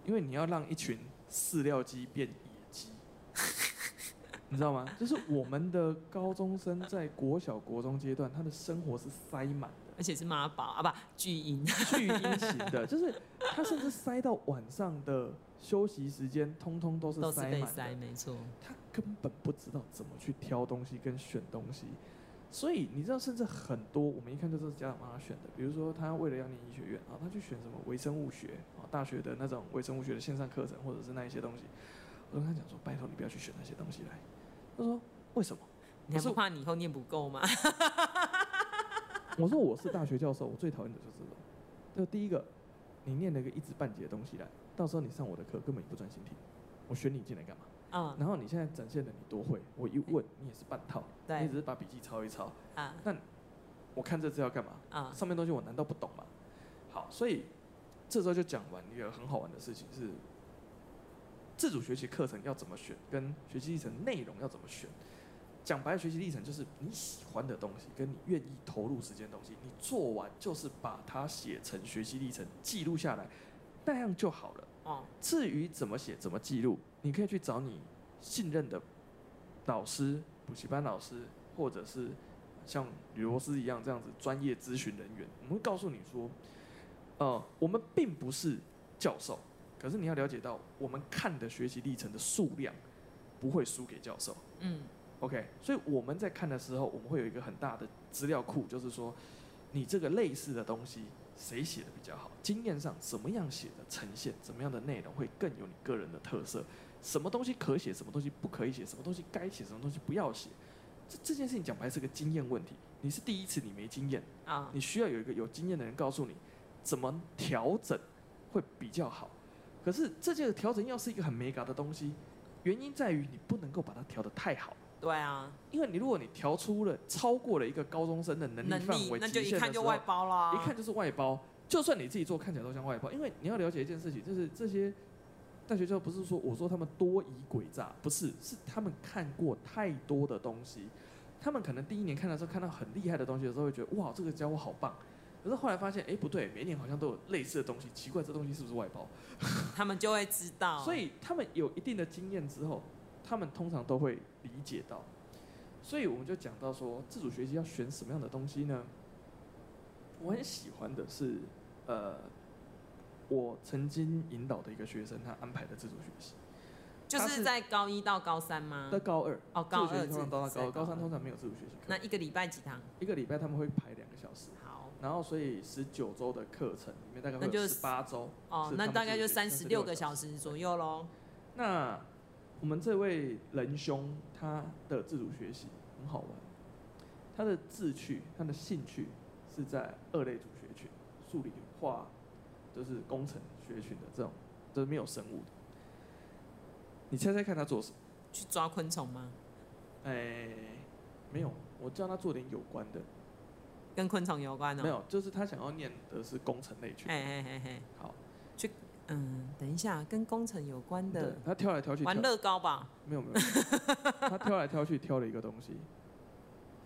因为你要让一群饲料鸡变野鸡，你知道吗？就是我们的高中生在国小、国中阶段，他的生活是塞满的，而且是妈宝啊，不巨婴，巨婴型的，就是他甚至塞到晚上的休息时间，通通都是塞满的，没错。他根本不知道怎么去挑东西跟选东西，所以你知道，甚至很多我们一看就知道是家长帮他选的。比如说，他为了要念医学院啊，他去选什么微生物学啊，大学的那种微生物学的线上课程，或者是那一些东西。我跟他讲说：“拜托你不要去选那些东西来。”他说：“为什么？你还不怕你以后念不够吗？”我说：“我是大学教授，我最讨厌的就是这种。就第一个，你念了一个一知半解的东西来，到时候你上我的课根本不专心听，我选你进来干嘛？”嗯，然后你现在展现的你多会，我一问你也是半套，对，你只是把笔记抄一抄，啊，那我看这资料干嘛？啊，上面东西我难道不懂吗？好，所以这时候就讲完一个很好玩的事情是，自主学习课程要怎么选，跟学习历程内容要怎么选。讲白了，学习历程就是你喜欢的东西，跟你愿意投入时间的东西，你做完就是把它写成学习历程，记录下来，那样就好了。哦，至于怎么写、怎么记录，你可以去找你信任的老师、补习班老师，或者是像吕罗斯一样这样子专业咨询人员。我们会告诉你说，呃，我们并不是教授，可是你要了解到，我们看的学习历程的数量不会输给教授。嗯，OK，所以我们在看的时候，我们会有一个很大的资料库，就是说，你这个类似的东西。谁写的比较好？经验上怎么样写的呈现，怎么样的内容会更有你个人的特色？什么东西可写，什么东西不可以写？什么东西该写，什么东西不要写？这这件事情讲白是个经验问题。你是第一次，你没经验啊，你需要有一个有经验的人告诉你怎么调整会比较好。可是这件调整要是一个很没嘎的东西，原因在于你不能够把它调得太好。对啊，因为你如果你调出了超过了一个高中生的能力范围，那就一看就外包啦。一看就是外包，就算你自己做，看起来都像外包。因为你要了解一件事情，就是这些大学教不是说我说他们多疑诡诈，不是，是他们看过太多的东西。他们可能第一年看的时候看到很厉害的东西的时候，会觉得哇，这个家伙好棒。可是后来发现，哎，不对，每一年好像都有类似的东西，奇怪，这东西是不是外包？他们就会知道。所以他们有一定的经验之后，他们通常都会理解到。所以我们就讲到说，自主学习要选什么样的东西呢？我很喜欢的是，呃，我曾经引导的一个学生，他安排的自主学习，就是在高一到高三吗？在高二哦，高二通常到高高三通常没有自主学习课。那一个礼拜几堂？一个礼拜他们会排两个小时。好，然后所以十九周的课程里面大概会有十八周。哦，那大概就三十六个小时左右喽。那我们这位仁兄他的自主学习。很好玩，他的志趣、他的兴趣是在二类组学群，数理化，就是工程学群的这种，都、就是没有生物的。你猜猜看他做什么？去抓昆虫吗？哎、欸，没有，我叫他做点有关的，跟昆虫有关的、哦。没有，就是他想要念的是工程类群。哎哎哎哎，好，去，嗯，等一下，跟工程有关的。他挑来挑去挑，玩乐高吧？没有没有，他挑来挑去挑了一个东西。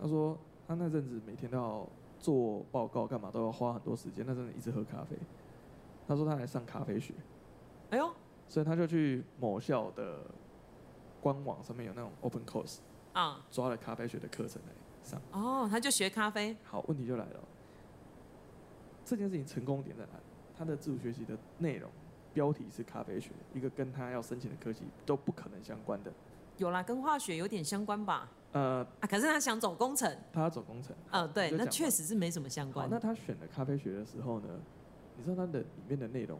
他说他那阵子每天都要做报告，干嘛都要花很多时间。那阵子一直喝咖啡。他说他来上咖啡学。哎呦！所以他就去某校的官网上面有那种 open course 啊，抓了咖啡学的课程来上。哦，他就学咖啡。好，问题就来了。这件事情成功点在哪里？他的自主学习的内容标题是咖啡学，一个跟他要申请的科系都不可能相关的。有啦，跟化学有点相关吧？呃啊，可是他想走工程。他要走工程。呃，对，那确实是没什么相关。那他选了咖啡学的时候呢？你知道它的里面的内容，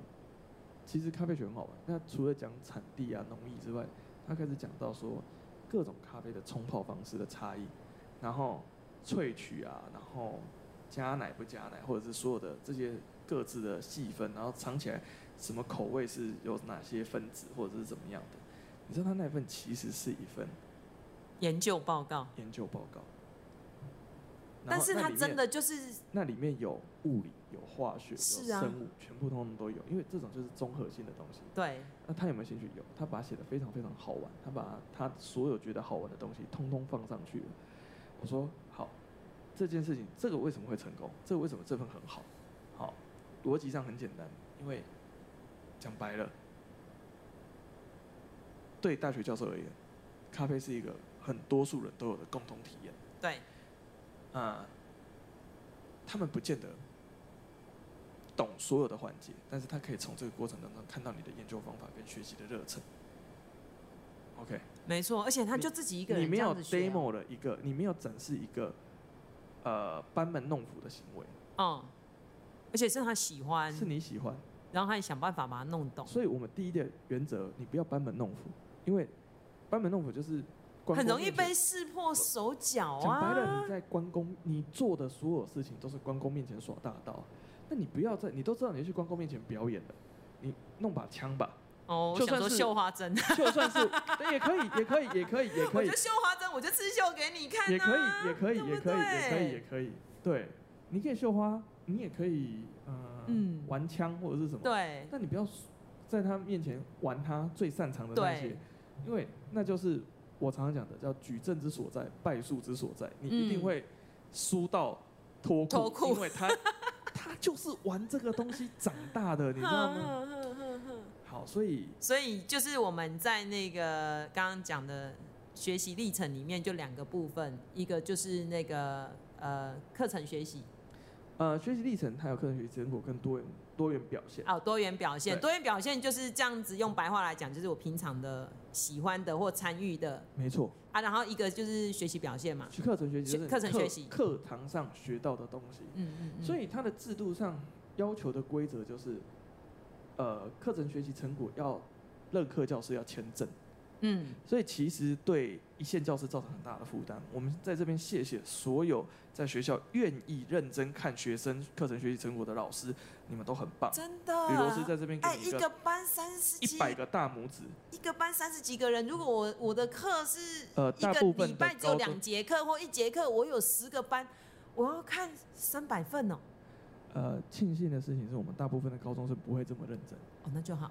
其实咖啡学很好玩。那除了讲产地啊、农艺之外，他开始讲到说各种咖啡的冲泡方式的差异，然后萃取啊，然后加奶不加奶，或者是所有的这些各自的细分，然后尝起来什么口味是有哪些分子或者是怎么样的。你知道他那份其实是一份研究报告，研究报告。但是它真的就是那里面有物理、有化学、是啊、有生物，全部通通都有，因为这种就是综合性的东西。对。那他有没有兴趣？有，他把它写的非常非常好玩，他把他所有觉得好玩的东西通通放上去了。我说好，这件事情，这个为什么会成功？这个为什么这份很好？好，逻辑上很简单，因为讲白了，对大学教授而言，咖啡是一个很多数人都有的共同体验。对。啊、嗯，他们不见得懂所有的环节，但是他可以从这个过程当中看到你的研究方法跟学习的热忱。OK，没错，而且他就自己一个人你，你没有 demo 了一个，你没有展示一个呃班门弄斧的行为。嗯，而且是他喜欢，是你喜欢，然后他也想办法把它弄懂。所以我们第一的原则，你不要班门弄斧，因为班门弄斧就是。很容易被识破手脚啊！讲白了，你在关公，你做的所有事情都是关公面前耍大刀。那你不要在，你都知道你去关公面前表演了，你弄把枪吧。哦，就算是绣花针，就算是也可以，也可以，也可以，也可以。我就绣花针，我就刺绣给你看。也可以，也可以，也可以，也可以，也可以。对，你可以绣花，你也可以，嗯，玩枪或者是什么。对。但你不要在他面前玩他最擅长的那些，因为那就是。我常常讲的叫举证之所在，败诉之所在。你一定会输到脱裤，因为他他就是玩这个东西长大的，你知道吗？好，所以所以就是我们在那个刚刚讲的学习历程里面，就两个部分，一个就是那个呃课程学习。呃，学习历程它有课程学习成果跟多元多元表现。哦，多元表现，多元表现就是这样子。用白话来讲，就是我平常的喜欢的或参与的。没错。啊，然后一个就是学习表现嘛。去课程学习。课程学习。课堂上学到的东西。嗯嗯，嗯。所以它的制度上要求的规则就是，呃，课程学习成果要任课教师要签证。嗯，所以其实对一线教师造成很大的负担。我们在这边谢谢所有在学校愿意认真看学生课程学习成果的老师，你们都很棒。真的，吕老师在这边给一个班三十几，一百个大拇指。一个班三十几个人，如果我我的课是呃，大部分礼拜只有两节课或一节课，我有十个班，我要看三百份哦。呃，庆幸的事情是我们大部分的高中是不会这么认真。哦，那就好。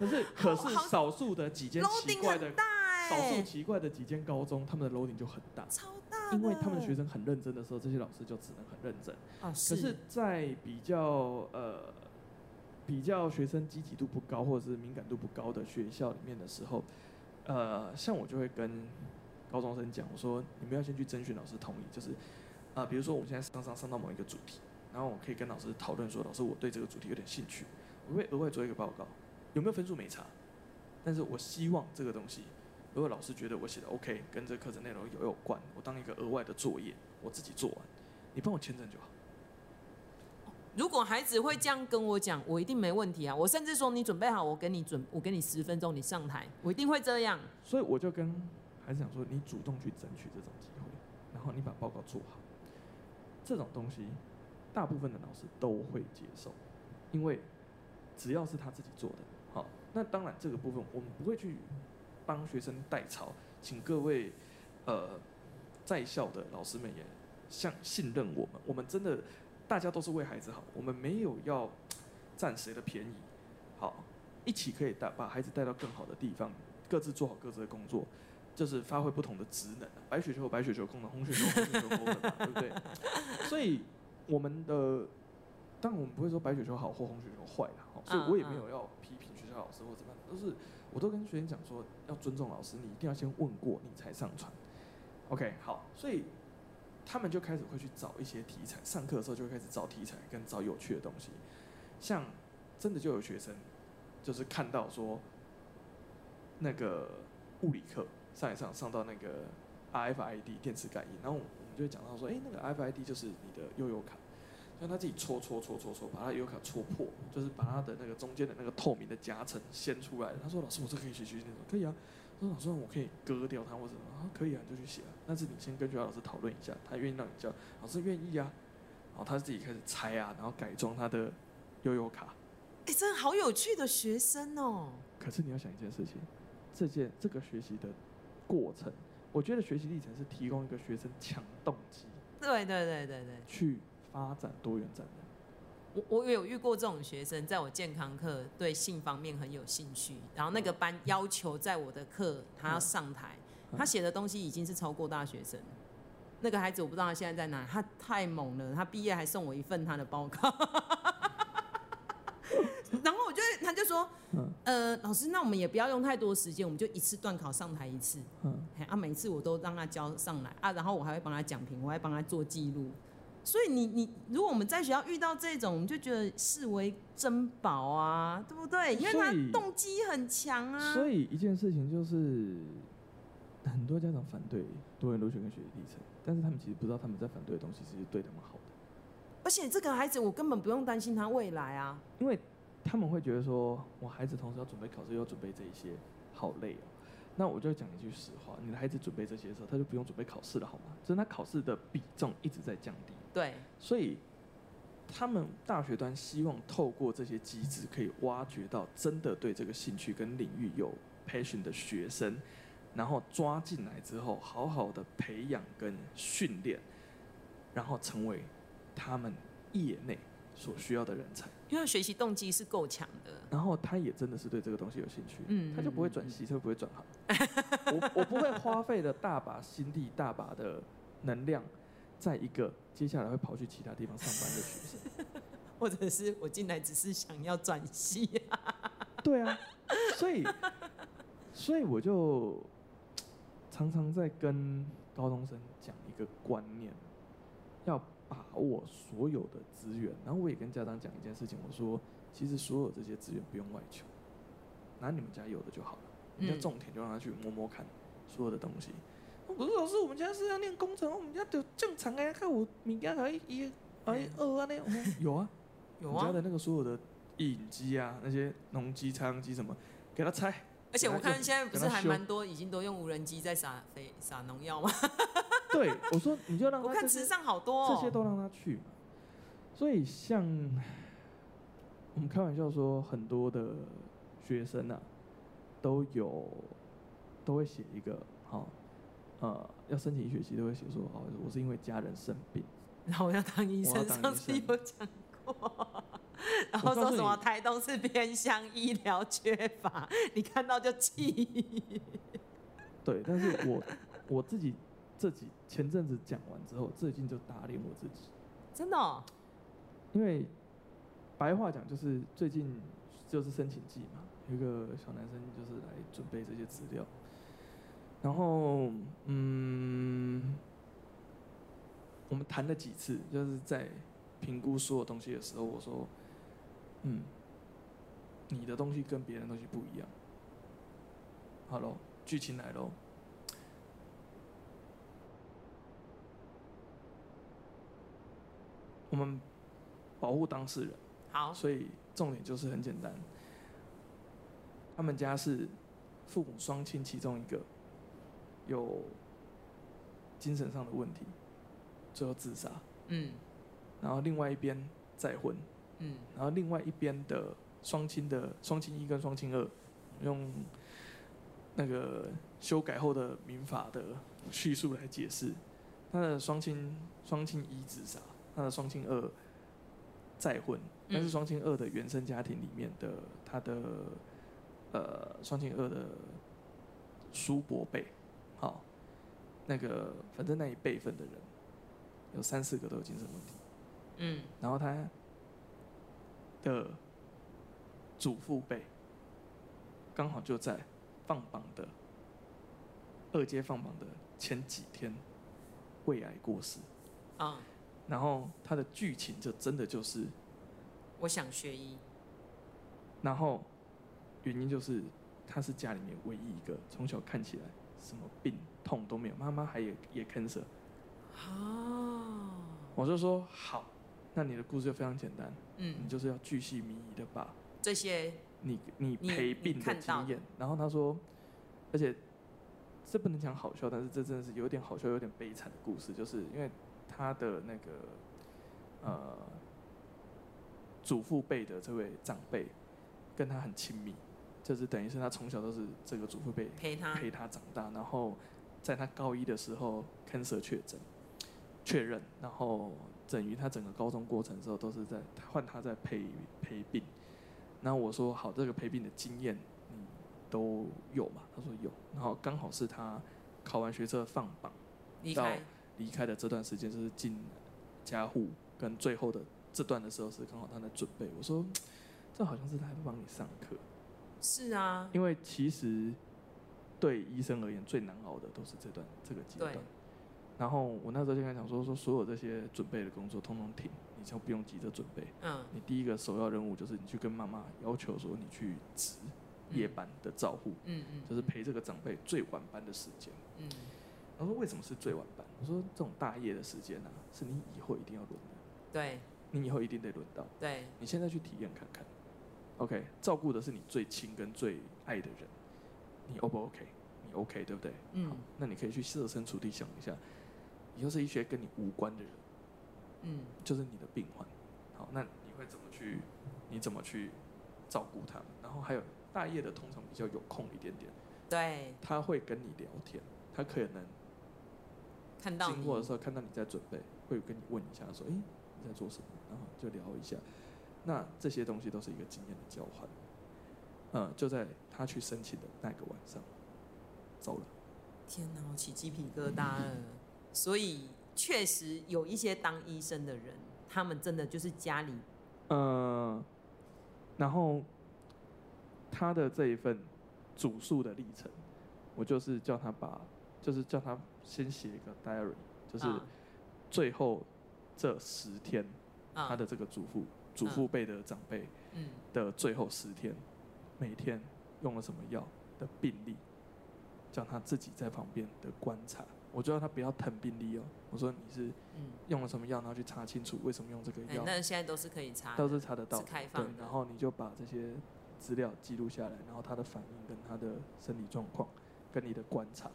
可是，可是少数的几间奇怪的，欸、少数奇怪的几间高中，他们的 loading 就很大，超大。因为他们的学生很认真的时候，这些老师就只能很认真。啊、是。可是，在比较呃比较学生积极度不高或者是敏感度不高的学校里面的时候，呃，像我就会跟高中生讲，我说你们要先去征询老师同意，就是啊、呃，比如说我们现在上上上到某一个主题，然后我可以跟老师讨论说，老师我对这个主题有点兴趣，我会额外做一个报告。有没有分数没差，但是我希望这个东西，如果老师觉得我写的 OK，跟这课程内容有有关，我当一个额外的作业，我自己做完，你帮我签证就好。如果孩子会这样跟我讲，我一定没问题啊！我甚至说你准备好，我给你准，我给你十分钟，你上台，我一定会这样。所以我就跟孩子讲说，你主动去争取这种机会，然后你把报告做好，这种东西，大部分的老师都会接受，因为只要是他自己做的。好，那当然这个部分我们不会去帮学生代操，请各位呃在校的老师们也像信任我们，我们真的大家都是为孩子好，我们没有要占谁的便宜，好，一起可以带把孩子带到更好的地方，各自做好各自的工作，就是发挥不同的职能，白血球有白血球功能，红血球红血球功能，对不对？所以我们的。当然我们不会说白血球好或红血球坏啦，所以我也没有要批评学老师或怎么，都是我都跟学生讲说要尊重老师，你一定要先问过你才上传。OK，好，所以他们就开始会去找一些题材，上课的时候就会开始找题材跟找有趣的东西，像真的就有学生就是看到说那个物理课上一上上到那个 RFID 电磁感应，然后我们就会讲到说，哎，那个 RFID 就是你的悠悠卡。让他自己戳戳戳戳戳，把他油卡戳破，就是把他的那个中间的那个透明的夹层掀出来。他说：“老师，我这可以学学那种，可以啊。”他说：“老师，我可以割掉它或者什么？”啊，可以啊，你就去写啊。但是你先跟学校老师讨论一下，他愿意让你教，老师愿意啊。然后他自己开始拆啊，然后改装他的悠悠卡。哎、欸，真的好有趣的学生哦。可是你要想一件事情，这件这个学习的过程，我觉得学习历程是提供一个学生强动机。对对对对对。去发展多元展能。我我有遇过这种学生，在我健康课对性方面很有兴趣，然后那个班要求在我的课他要上台，他写的东西已经是超过大学生。那个孩子我不知道他现在在哪，他太猛了，他毕业还送我一份他的报告。然后我就他就说，呃，老师，那我们也不要用太多时间，我们就一次段考上台一次。嗯啊，每次我都让他交上来啊，然后我还会帮他讲评，我还帮他做记录。所以你你如果我们在学校遇到这种，我们就觉得视为珍宝啊，对不对？因为他动机很强啊。所以一件事情就是，很多家长反对多元入学跟学习历程，但是他们其实不知道他们在反对的东西是对他们好的。而且这个孩子我根本不用担心他未来啊，因为他们会觉得说，我孩子同时要准备考试又要准备这一些，好累哦。那我就讲一句实话，你的孩子准备这些的时候，他就不用准备考试了，好吗？就是他考试的比重一直在降低。对，所以他们大学端希望透过这些机制，可以挖掘到真的对这个兴趣跟领域有 passion 的学生，然后抓进来之后，好好的培养跟训练，然后成为他们业内所需要的人才。因为学习动机是够强的，然后他也真的是对这个东西有兴趣，嗯，他就不会转系，他就不会转行。我我不会花费了大把心力、大把的能量。在一个接下来会跑去其他地方上班的学生，或者是我进来只是想要转系，对啊，所以所以我就常常在跟高中生讲一个观念，要把握所有的资源，然后我也跟家长讲一件事情，我说其实所有这些资源不用外求，拿你们家有的就好了，你要种田就让他去摸摸看所有的东西。可是老师，我们家是要练工程，我们家就正常哎，看我物件可以一、哎二啊那 有啊，有啊，我家的那个所有的引机啊，那些农机、插秧机什么，给他拆。而且我看现在不是还蛮多，已经都用无人机在撒肥、撒农药吗？对，我说你就让他。我看池上好多哦。这些都让他去。所以像我们开玩笑说，很多的学生啊，都有都会写一个好。呃，要申请医学系都会写说，哦，我是因为家人生病，然后我要当医生。上次有讲过，然后说什么台东是偏乡，医疗缺乏，你看到就气。对，但是我我自己这几前阵子讲完之后，最近就打脸我自己。真的哦？因为白话讲就是最近就是申请季嘛，有一个小男生就是来准备这些资料。然后，嗯，我们谈了几次，就是在评估所有东西的时候，我说，嗯，你的东西跟别人的东西不一样。好喽，剧情来喽。我们保护当事人。好。所以重点就是很简单，他们家是父母双亲其中一个。有精神上的问题，最后自杀。嗯，然后另外一边再婚。嗯，然后另外一边的双亲的双亲一跟双亲二，用那个修改后的民法的叙述来解释，他的双亲双亲一自杀，他的双亲二再婚，但是双亲二的原生家庭里面的他的呃双亲二的叔伯辈。好，那个反正那一辈分的人，有三四个都有精神问题。嗯，然后他的祖父辈刚好就在放榜的二阶放榜的前几天胃癌过世。啊，然后他的剧情就真的就是，我想学医。然后原因就是他是家里面唯一一个从小看起来。什么病痛都没有，妈妈还也也 cancer。哦，我就说好，那你的故事就非常简单，嗯，你就是要巨细靡遗的把这些你你陪病的经验，然后他说，而且这不能讲好笑，但是这真的是有点好笑，有点悲惨的故事，就是因为他的那个呃祖父辈的这位长辈跟他很亲密，就是等于是他从小都是这个祖父辈陪他陪他长大，然后在他高一的时候 cancer 确诊确认，然后。等于他整个高中过程之后都是在换他在陪陪病，然后我说好，这个陪病的经验你都有嘛？他说有，然后刚好是他考完学测放榜，到离开的这段时间就是进家护跟最后的这段的时候是刚好他在准备。我说这好像是他在帮你上课，是啊，因为其实对医生而言最难熬的都是这段这个阶段。然后我那时候就跟他讲说，说所有这些准备的工作通通停，你就不用急着准备。嗯。你第一个首要任务就是你去跟妈妈要求说你去值夜班的照护。嗯嗯。就是陪这个长辈最晚班的时间。嗯。他说为什么是最晚班？我说这种大业的时间啊，是你以后一定要轮的。对。你以后一定得轮到。对。你现在去体验看看。OK，照顾的是你最亲跟最爱的人，你 O 不 OK？你 OK 对不对？嗯。那你可以去设身处地想一下。以后是一些跟你无关的人，嗯，就是你的病患，好，那你会怎么去？你怎么去照顾他们？然后还有大夜的，通常比较有空一点点，对，他会跟你聊天，他可能看到经过的时候看到你在准备，会跟你问一下说，哎，你在做什么？然后就聊一下，那这些东西都是一个经验的交换，嗯，就在他去申请的那个晚上，走了。天哪，我起鸡皮疙瘩了。所以确实有一些当医生的人，他们真的就是家里，嗯，然后他的这一份主诉的历程，我就是叫他把，就是叫他先写一个 diary，就是最后这十天，他的这个祖父、祖父辈的长辈，的最后十天，每天用了什么药的病例，叫他自己在旁边的观察。我就要他不要疼病历哦。我说你是用了什么药，然后去查清楚为什么用这个药。那、欸、现在都是可以查，都是查得到，是开放的。对，然后你就把这些资料记录下来，然后他的反应跟他的生理状况，跟你的观察。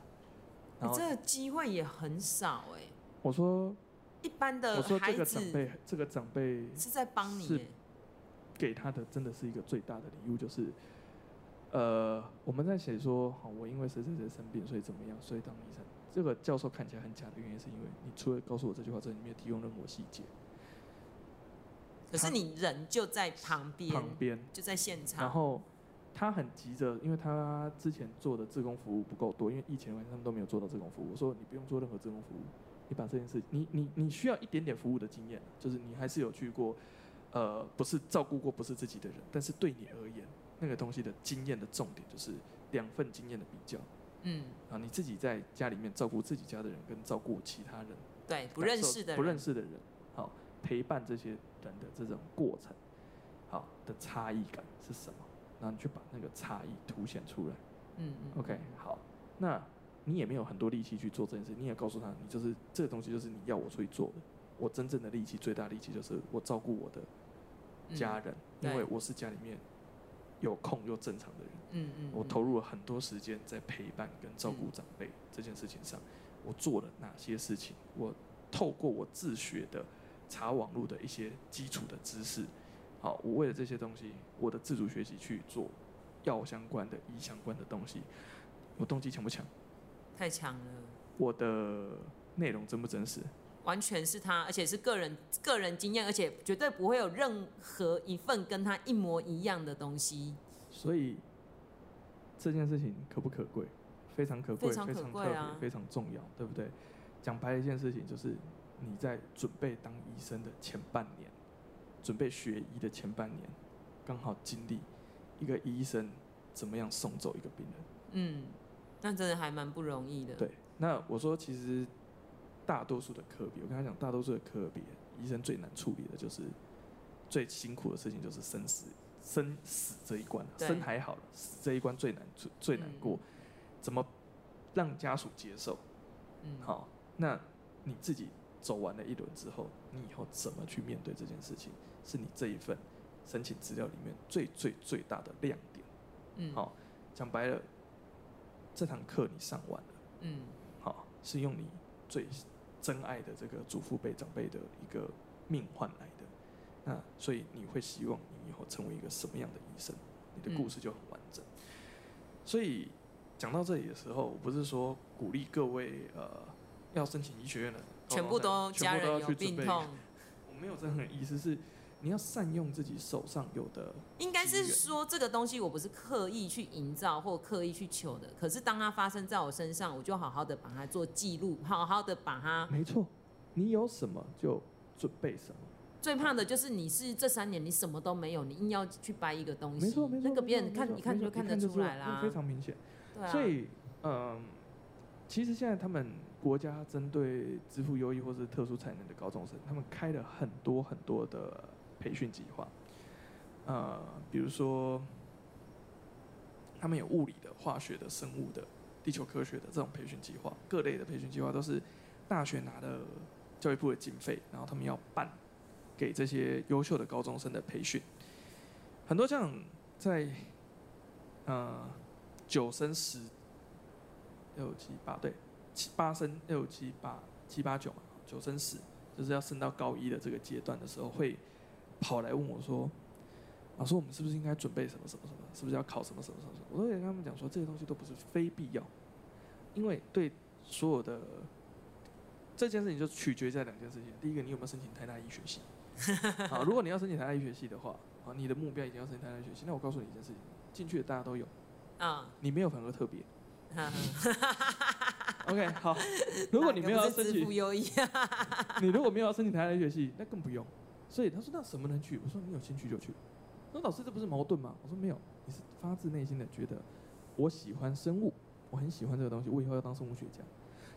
然后欸、这个机会也很少哎。我说一般的孩子，我说这个长辈，这个长辈是在帮你，给他的真的是一个最大的礼物，就是呃，我们在写说，好，我因为谁谁谁生病，所以怎么样，所以当医生。这个教授看起来很假的原因，是因为你除了告诉我这句话之外，你没有提供任何细节。可是你人就在旁边，旁边就在现场。然后他很急着，因为他之前做的自工服务不够多，因为疫情的关系他们都没有做到自工服务。我说你不用做任何自工服务，你把这件事，你你你需要一点点服务的经验，就是你还是有去过，呃，不是照顾过不是自己的人，但是对你而言，那个东西的经验的重点就是两份经验的比较。嗯，啊，你自己在家里面照顾自己家的人，跟照顾其他人，对，不认识的人，不认识的人，好，陪伴这些人的这种过程，好的差异感是什么？然后你去把那个差异凸显出来。嗯嗯。OK，好，那你也没有很多力气去做这件事，你也告诉他，你就是这个东西就是你要我出去做的。我真正的力气，最大力气就是我照顾我的家人，嗯，因为我是家里面有空又正常的人。嗯嗯，我投入了很多时间在陪伴跟照顾长辈这件事情上，我做了哪些事情？我透过我自学的查网络的一些基础的知识，好，我为了这些东西，我的自主学习去做药相关的、医相关的东西，我动机强不强？太强了。我的内容真不真实？完全是他，而且是个人个人经验，而且绝对不会有任何一份跟他一模一样的东西。所以。这件事情可不可贵？非常可贵，非常可贵啊，非常重要，对不对？讲白一件事情，就是你在准备当医生的前半年，准备学医的前半年，刚好经历一个医生怎么样送走一个病人。嗯，那真的还蛮不容易的。对，那我说其实大多数的科别，我跟他讲，大多数的科别，医生最难处理的就是最辛苦的事情，就是生死。生死这一关，生还好了，死这一关最难最最难过，怎么让家属接受？嗯，好，那你自己走完了一轮之后，你以后怎么去面对这件事情，是你这一份申请资料里面最最最大的亮点。嗯，好，讲白了，这堂课你上完了，嗯，好，是用你最真爱的这个祖父辈长辈的一个命换来的。那所以你会希望你以后成为一个什么样的医生？你的故事就很完整。嗯、所以讲到这里的时候，我不是说鼓励各位呃要申请医学院的全部都家人有病痛，我没有这样的意思，是你要善用自己手上有的。应该是说这个东西我不是刻意去营造或刻意去求的，可是当它发生在我身上，我就好好的把它做记录，好好的把它。没错，你有什么就准备什么。最怕的就是你是这三年你什么都没有，你硬要去掰一个东西，没错没错，那个别人看一看就看得出来啦，非常明显。对啊。所以，嗯，其实现在他们国家针对资赋优异或是特殊才能的高中生，他们开了很多很多的培训计划。呃，比如说，他们有物理的、化学的、生物的、地球科学的这种培训计划，各类的培训计划都是大学拿的教育部的经费，然后他们要办。给这些优秀的高中生的培训，很多像在，呃，九升十，六七八对，七八升六七八七八九嘛，九升十就是要升到高一的这个阶段的时候，会跑来问我说：“老师，我们是不是应该准备什么什么什么？是不是要考什么什么什么？”我都会跟他们讲说，这些东西都不是非必要，因为对所有的这件事情就取决在两件事情。第一个，你有没有申请台大医学系？好，如果你要申请台大医学系的话，啊，你的目标已经要申请台大医学系。那我告诉你一件事情，进去的大家都有，啊，你没有反而特别。OK，好，如果你没有要申请，你如果没有要申请台大医学系，那更不用。所以他说，那什么能去？我说你有兴趣就去。那老师这不是矛盾吗？我说没有，你是发自内心的觉得我喜欢生物，我很喜欢这个东西，我以后要当生物学家。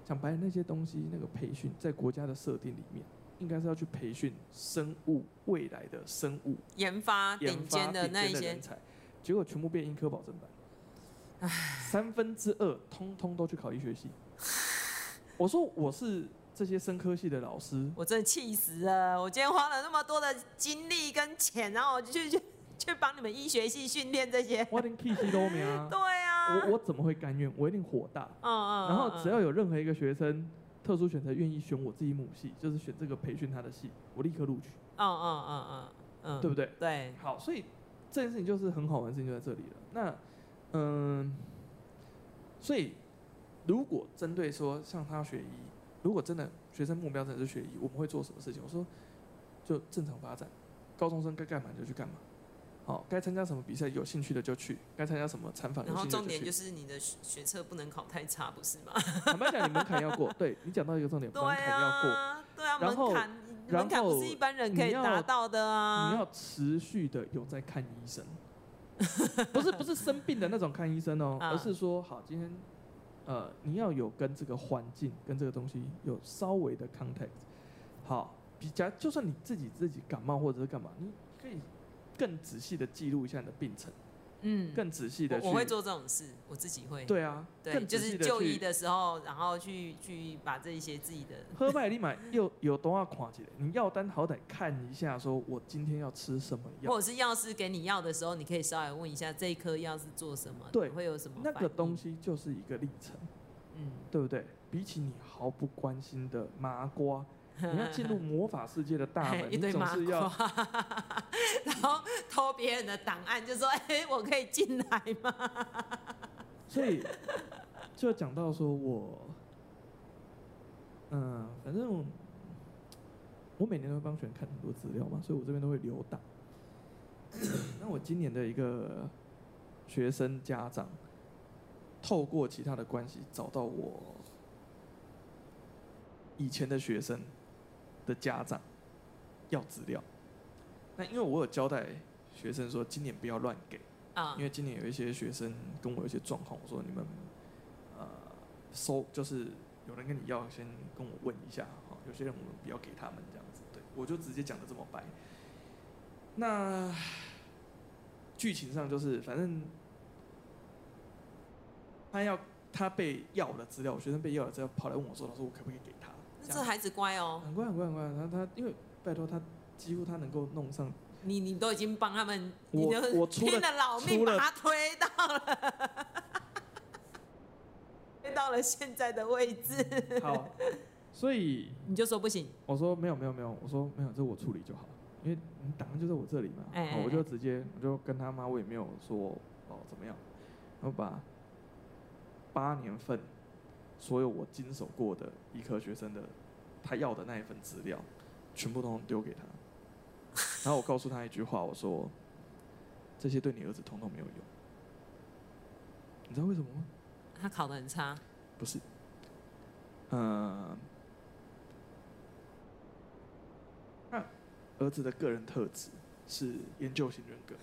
讲白了，那些东西那个培训在国家的设定里面。应该是要去培训生物未来的生物研发顶尖的那一些人才，结果全部变医科保证班，三分之二通通都去考医学系。我说我是这些生科系的老师，我真的气死了！我今天花了那么多的精力跟钱，然后我就去 去去帮你们医学系训练这些，我连气息都没啊！对啊，我我怎么会甘愿？我一定火大。嗯嗯，然后只要有任何一个学生。特殊选择愿意选我自己母系，就是选这个培训他的系，我立刻录取。嗯嗯嗯嗯嗯，对不对？对。好，所以这件事情就是很好玩的事情就在这里了。那嗯，所以如果针对说像他学医，如果真的学生目标真的是学医，我们会做什么事情？我说就正常发展，高中生该干嘛就去干嘛。好，该参加什么比赛，有兴趣的就去；该参加什么参访，然后重点就是你的学测不能考太差，不是吗？坦白讲，你门槛要过。对，你讲到一个重点，门槛要过。对啊，门槛，门槛不是一般人可以达到的啊。你要持续的有在看医生，不是不是生病的那种看医生哦，而是说，好，今天呃，你要有跟这个环境、跟这个东西有稍微的 contact。好，比较就算你自己自己感冒或者是干嘛，你可以。更仔细的记录一下你的病程，嗯，更仔细的，我会做这种事，我自己会。对啊，对，就是就医的时候，然后去去把这一些自己的。喝麦立马又有多少款起来？你药单好歹看一下，说我今天要吃什么药，或者是药师给你药的时候，你可以稍微问一下这一颗药是做什么，对，会有什么？那个东西就是一个历程，嗯，对不对？比起你毫不关心的麻瓜。你要进入 魔法世界的大门，你总是要，然后偷别人的档案，就说：“哎、欸，我可以进来吗？” 所以就讲到说我，嗯，反正我每年都会帮学生看很多资料嘛，所以我这边都会留档。那我今年的一个学生家长，透过其他的关系找到我以前的学生。的家长要资料，那因为我有交代学生说，今年不要乱给啊，因为今年有一些学生跟我有一些状况，我说你们呃收就是有人跟你要，先跟我问一下啊，有些人我们不要给他们这样子，对，我就直接讲的这么白。那剧情上就是反正他要他被要的资料，学生被要了资料跑来问我说，老师我可不可以给他？这孩子乖哦，很乖很乖很乖。他他因为拜托他几乎他能够弄上。你你都已经帮他们，我我拼了老命把他推到了，推到了现在的位置。好，所以 你就说不行。我说没有没有没有，我说没有，这我处理就好，因为你档案就在我这里嘛。哎，哎，哎，我就直接我就跟他妈，我也没有说哦怎么样，我把八年份所有我经手过的医科学生的他要的那一份资料，全部都丢给他。然后我告诉他一句话，我说：“这些对你儿子通通没有用。”你知道为什么吗？他考得很差。不是。嗯。那儿子的个人特质是研究型人格。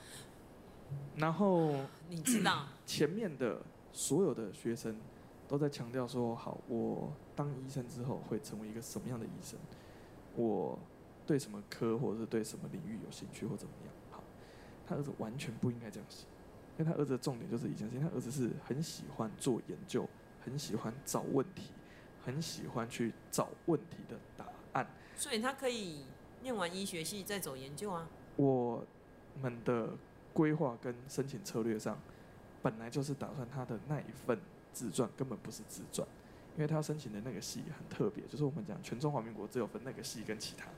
然后你知道，前面的所有的学生都在强调说：“好，我当医生之后会成为一个什么样的医生？”我。对什么科或者是对什么领域有兴趣或怎么样？好，他儿子完全不应该这样想，因为他儿子的重点就是一件事情，他儿子是很喜欢做研究，很喜欢找问题，很喜欢去找问题的答案。所以他可以念完医学系再走研究啊。我们的规划跟申请策略上，本来就是打算他的那一份自传根本不是自传，因为他要申请的那个系很特别，就是我们讲全中华民国只有分那个系跟其他。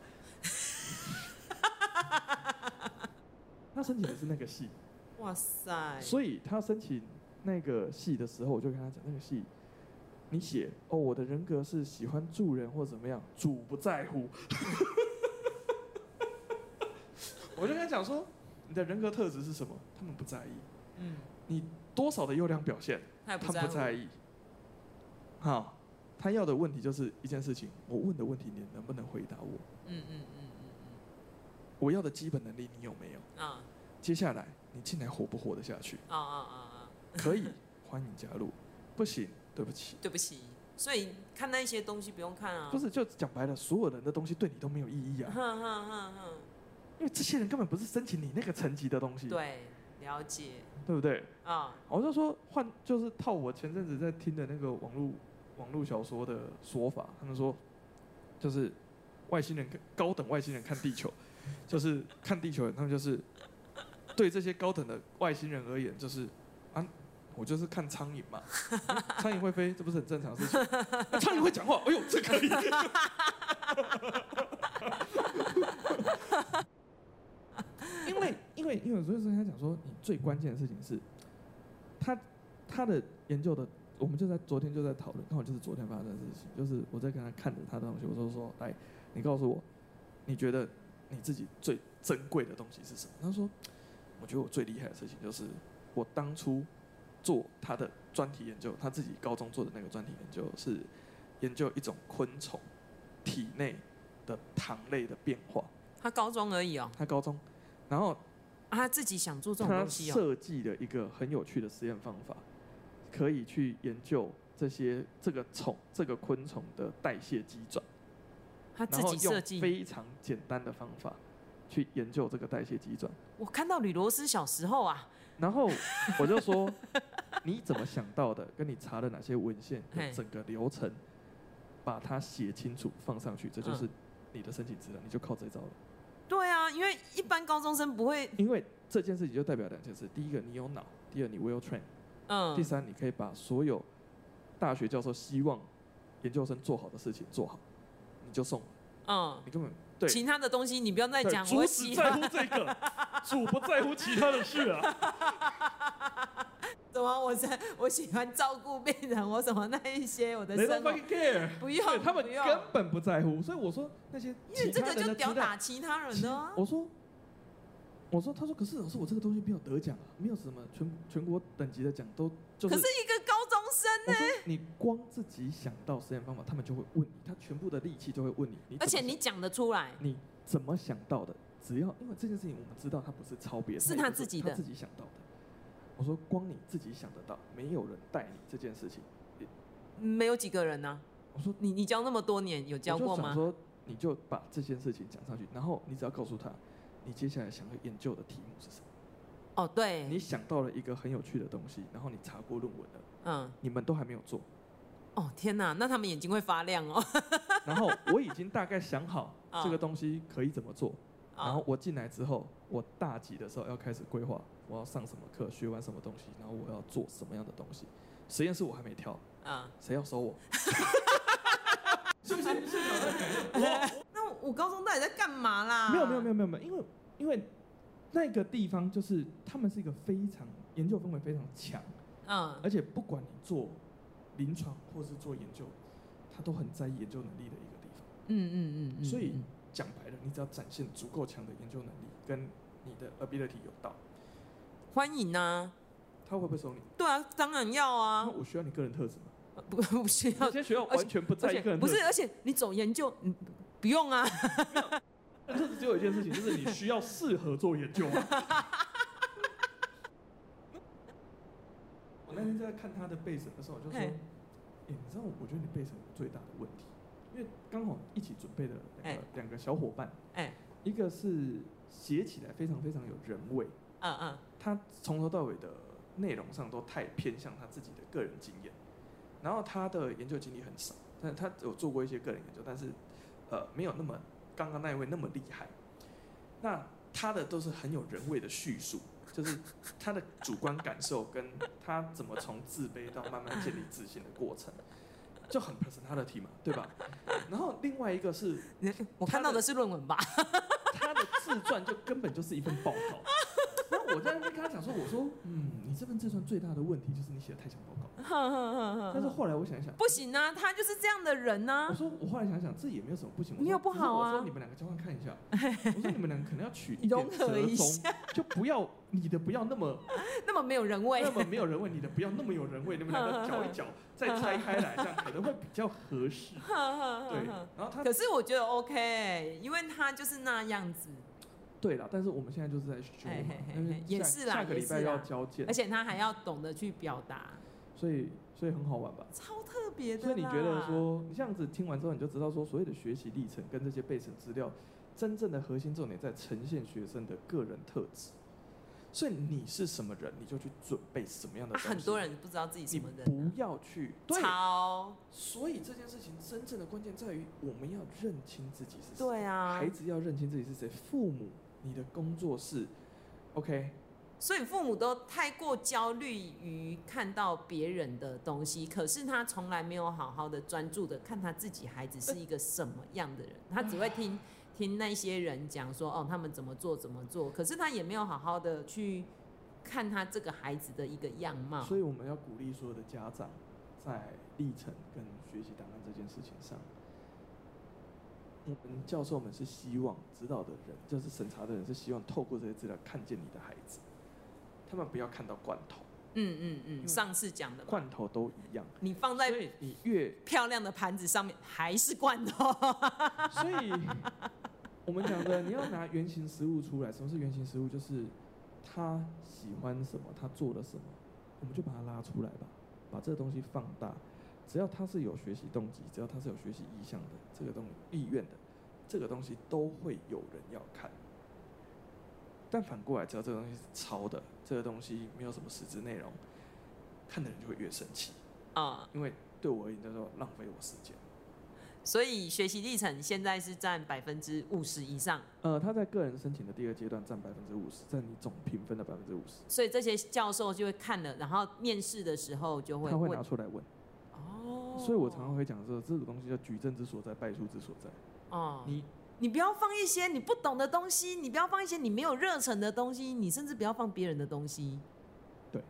他申请的是那个系，哇塞！所以他申请那个系的时候，我就跟他讲，那个系，你写哦，我的人格是喜欢助人或怎么样，主不在乎。我就跟他讲说，你的人格特质是什么？他们不在意。嗯，你多少的优良表现，他不在意。好。他要的问题就是一件事情，我问的问题你能不能回答我？嗯嗯嗯嗯嗯。我要的基本能力你有没有？啊。接下来你进来活不活得下去？啊啊啊啊！可以，欢迎加入。不行，对不起。对不起。所以看那些东西不用看啊。不是，就讲白了，所有人的东西对你都没有意义啊。哼哼哼哼。因为这些人根本不是申请你那个层级的东西。对，了解。对不对？啊。我就说换，就是套我前阵子在听的那个网络。网络小说的说法，他们说，就是外星人高等外星人看地球，就是看地球人，他们就是对这些高等的外星人而言，就是啊，我就是看苍蝇嘛，苍蝇会飞，这不是很正常的事情？苍蝇会讲话，哎呦，这可以。因为因为因为所以说他讲说，你最关键的事情是，他他的研究的。我们就在昨天就在讨论，刚好就是昨天发生的事情，就是我在跟他看着他的东西，我就说，来，你告诉我，你觉得你自己最珍贵的东西是什么？他说，我觉得我最厉害的事情就是我当初做他的专题研究，他自己高中做的那个专题研究是研究一种昆虫体内的糖类的变化。他高中而已哦。他高中，然后他自己想做这种东西哦。他设计的一个很有趣的实验方法。可以去研究这些这个虫这个昆虫的代谢机转，他自己设计非常简单的方法去研究这个代谢机转。我看到吕罗斯小时候啊，然后我就说 你怎么想到的？跟你查了哪些文献？整个流程，把它写清楚放上去，这就是你的申请资料，你就靠这招了。对啊，因为一般高中生不会。因为这件事情就代表两件事：第一个，你有脑；第二，你 will trained。嗯，第三，你可以把所有大学教授希望研究生做好的事情做好，你就送。嗯，你根本对其他的东西你不要再讲，主只在乎这个，主不在乎其他的事啊。怎么？我在我喜欢照顾病人，我什么那一些我的生活 care，不用，他们根本不在乎。所以我说那些因为这个就屌打其他人呢。我说。我说，他说，可是老师，我这个东西没有得奖啊，没有什么全全国等级的奖，都就是。可是一个高中生呢？你光自己想到实验方法，他们就会问你，他全部的力气就会问你，你而且你讲得出来，你怎么想到的？只要因为这件事情，我们知道他不是抄别人，是他自己的，他自己想到的。我说，光你自己想得到，没有人带你这件事情，没有几个人呢、啊。我说，你你教那么多年，有教过吗？我说，你就把这件事情讲上去，然后你只要告诉他。你接下来想要研究的题目是什么？哦，对，你想到了一个很有趣的东西，然后你查过论文了，嗯，你们都还没有做，哦天哪，那他们眼睛会发亮哦。然后我已经大概想好这个东西可以怎么做。哦、然后我进来之后，我大几的时候要开始规划，我要上什么课，学完什么东西，然后我要做什么样的东西。实验室我还没挑，啊，谁要收我？是不是？那我高中到底在干嘛啦？没有没有没有没有没有，因为因为那个地方就是他们是一个非常研究氛围非常强，嗯，而且不管你做临床或是做研究，他都很在意研究能力的一个地方。嗯嗯嗯。所以讲白了，你只要展现足够强的研究能力，跟你的 ability 有到，欢迎啊。他会不会收你？对啊，当然要啊。那我需要你个人特质吗？不 不需要，有些学校完全不在意个人。不是，而且你走研究，嗯，不用啊。特质只有一件事情，就是你需要适合做研究。啊 我那天在看他的背审的时候，我就说：“哎，你知道，我觉得你背审最大的问题，因为刚好一起准备的两个两个小伙伴，哎，一个是写起来非常非常有人味，嗯嗯，他从头到尾的内容上都太偏向他自己的个人经验。”然后他的研究经历很少，但他有做过一些个人研究，但是，呃，没有那么刚刚那一位那么厉害。那他的都是很有人味的叙述，就是他的主观感受跟他怎么从自卑到慢慢建立自信的过程，就很 personality 嘛，对吧？然后另外一个是，我看到的是论文吧？他的自传就根本就是一份报告。我在那边跟他讲说，我说，嗯，你这份自传最大的问题就是你写的太像报告。但是后来我想一想，不行啊，他就是这样的人呢、啊。我说，我后来想想，这也没有什么不行。你有不好啊？我说你们两个交换看一下。我说你们两个可能要取一点折中，就不要你的不要那么 那么没有人味，那么没有人味，你的不要那么有人味，你们两个搅一搅，再拆开来，这样可能会比较合适。对，然后他可是我觉得 OK，因为他就是那样子。对了，但是我们现在就是在修嘛，也是啦，下个礼拜要交件，而且他还要懂得去表达，所以所以很好玩吧？超特别的。所以你觉得说，你这样子听完之后，你就知道说，所有的学习历程跟这些备审资料，真正的核心重点在呈现学生的个人特质。所以你是什么人，你就去准备什么样的东西。很多人不知道自己什么人，你不要去抄。所以这件事情真正的关键在于，我们要认清自己是谁。对啊，孩子要认清自己是谁，父母。你的工作室，OK，所以父母都太过焦虑于看到别人的东西，可是他从来没有好好的专注的看他自己孩子是一个什么样的人，他只会听听那些人讲说哦，他们怎么做怎么做，可是他也没有好好的去看他这个孩子的一个样貌。所以我们要鼓励所有的家长在历程跟学习档案这件事情上。我们教授们是希望指导的人，就是审查的人，是希望透过这些资料看见你的孩子，他们不要看到罐头。嗯嗯嗯，上次讲的罐头都一样，你放在你越漂亮的盘子上面还是罐头。所以，我们讲的你要拿原型食物出来，什么是原型食物？就是他喜欢什么，他做了什么，我们就把它拉出来吧，把这个东西放大。只要他是有学习动机，只要他是有学习意向的，这个东意愿的，这个东西都会有人要看。但反过来，只要这个东西是抄的，这个东西没有什么实质内容，看的人就会越生气啊！因为对我而言，叫做浪费我时间。所以学习历程现在是占百分之五十以上。呃，他在个人申请的第二阶段占百分之五十，占你总评分的百分之五十。所以这些教授就会看了，然后面试的时候就会他会拿出来问。所以我常常会讲说，这个东西叫举证之所在，败诉之所在。哦，你你不要放一些你不懂的东西，你不要放一些你没有热忱的东西，你甚至不要放别人的东西。对，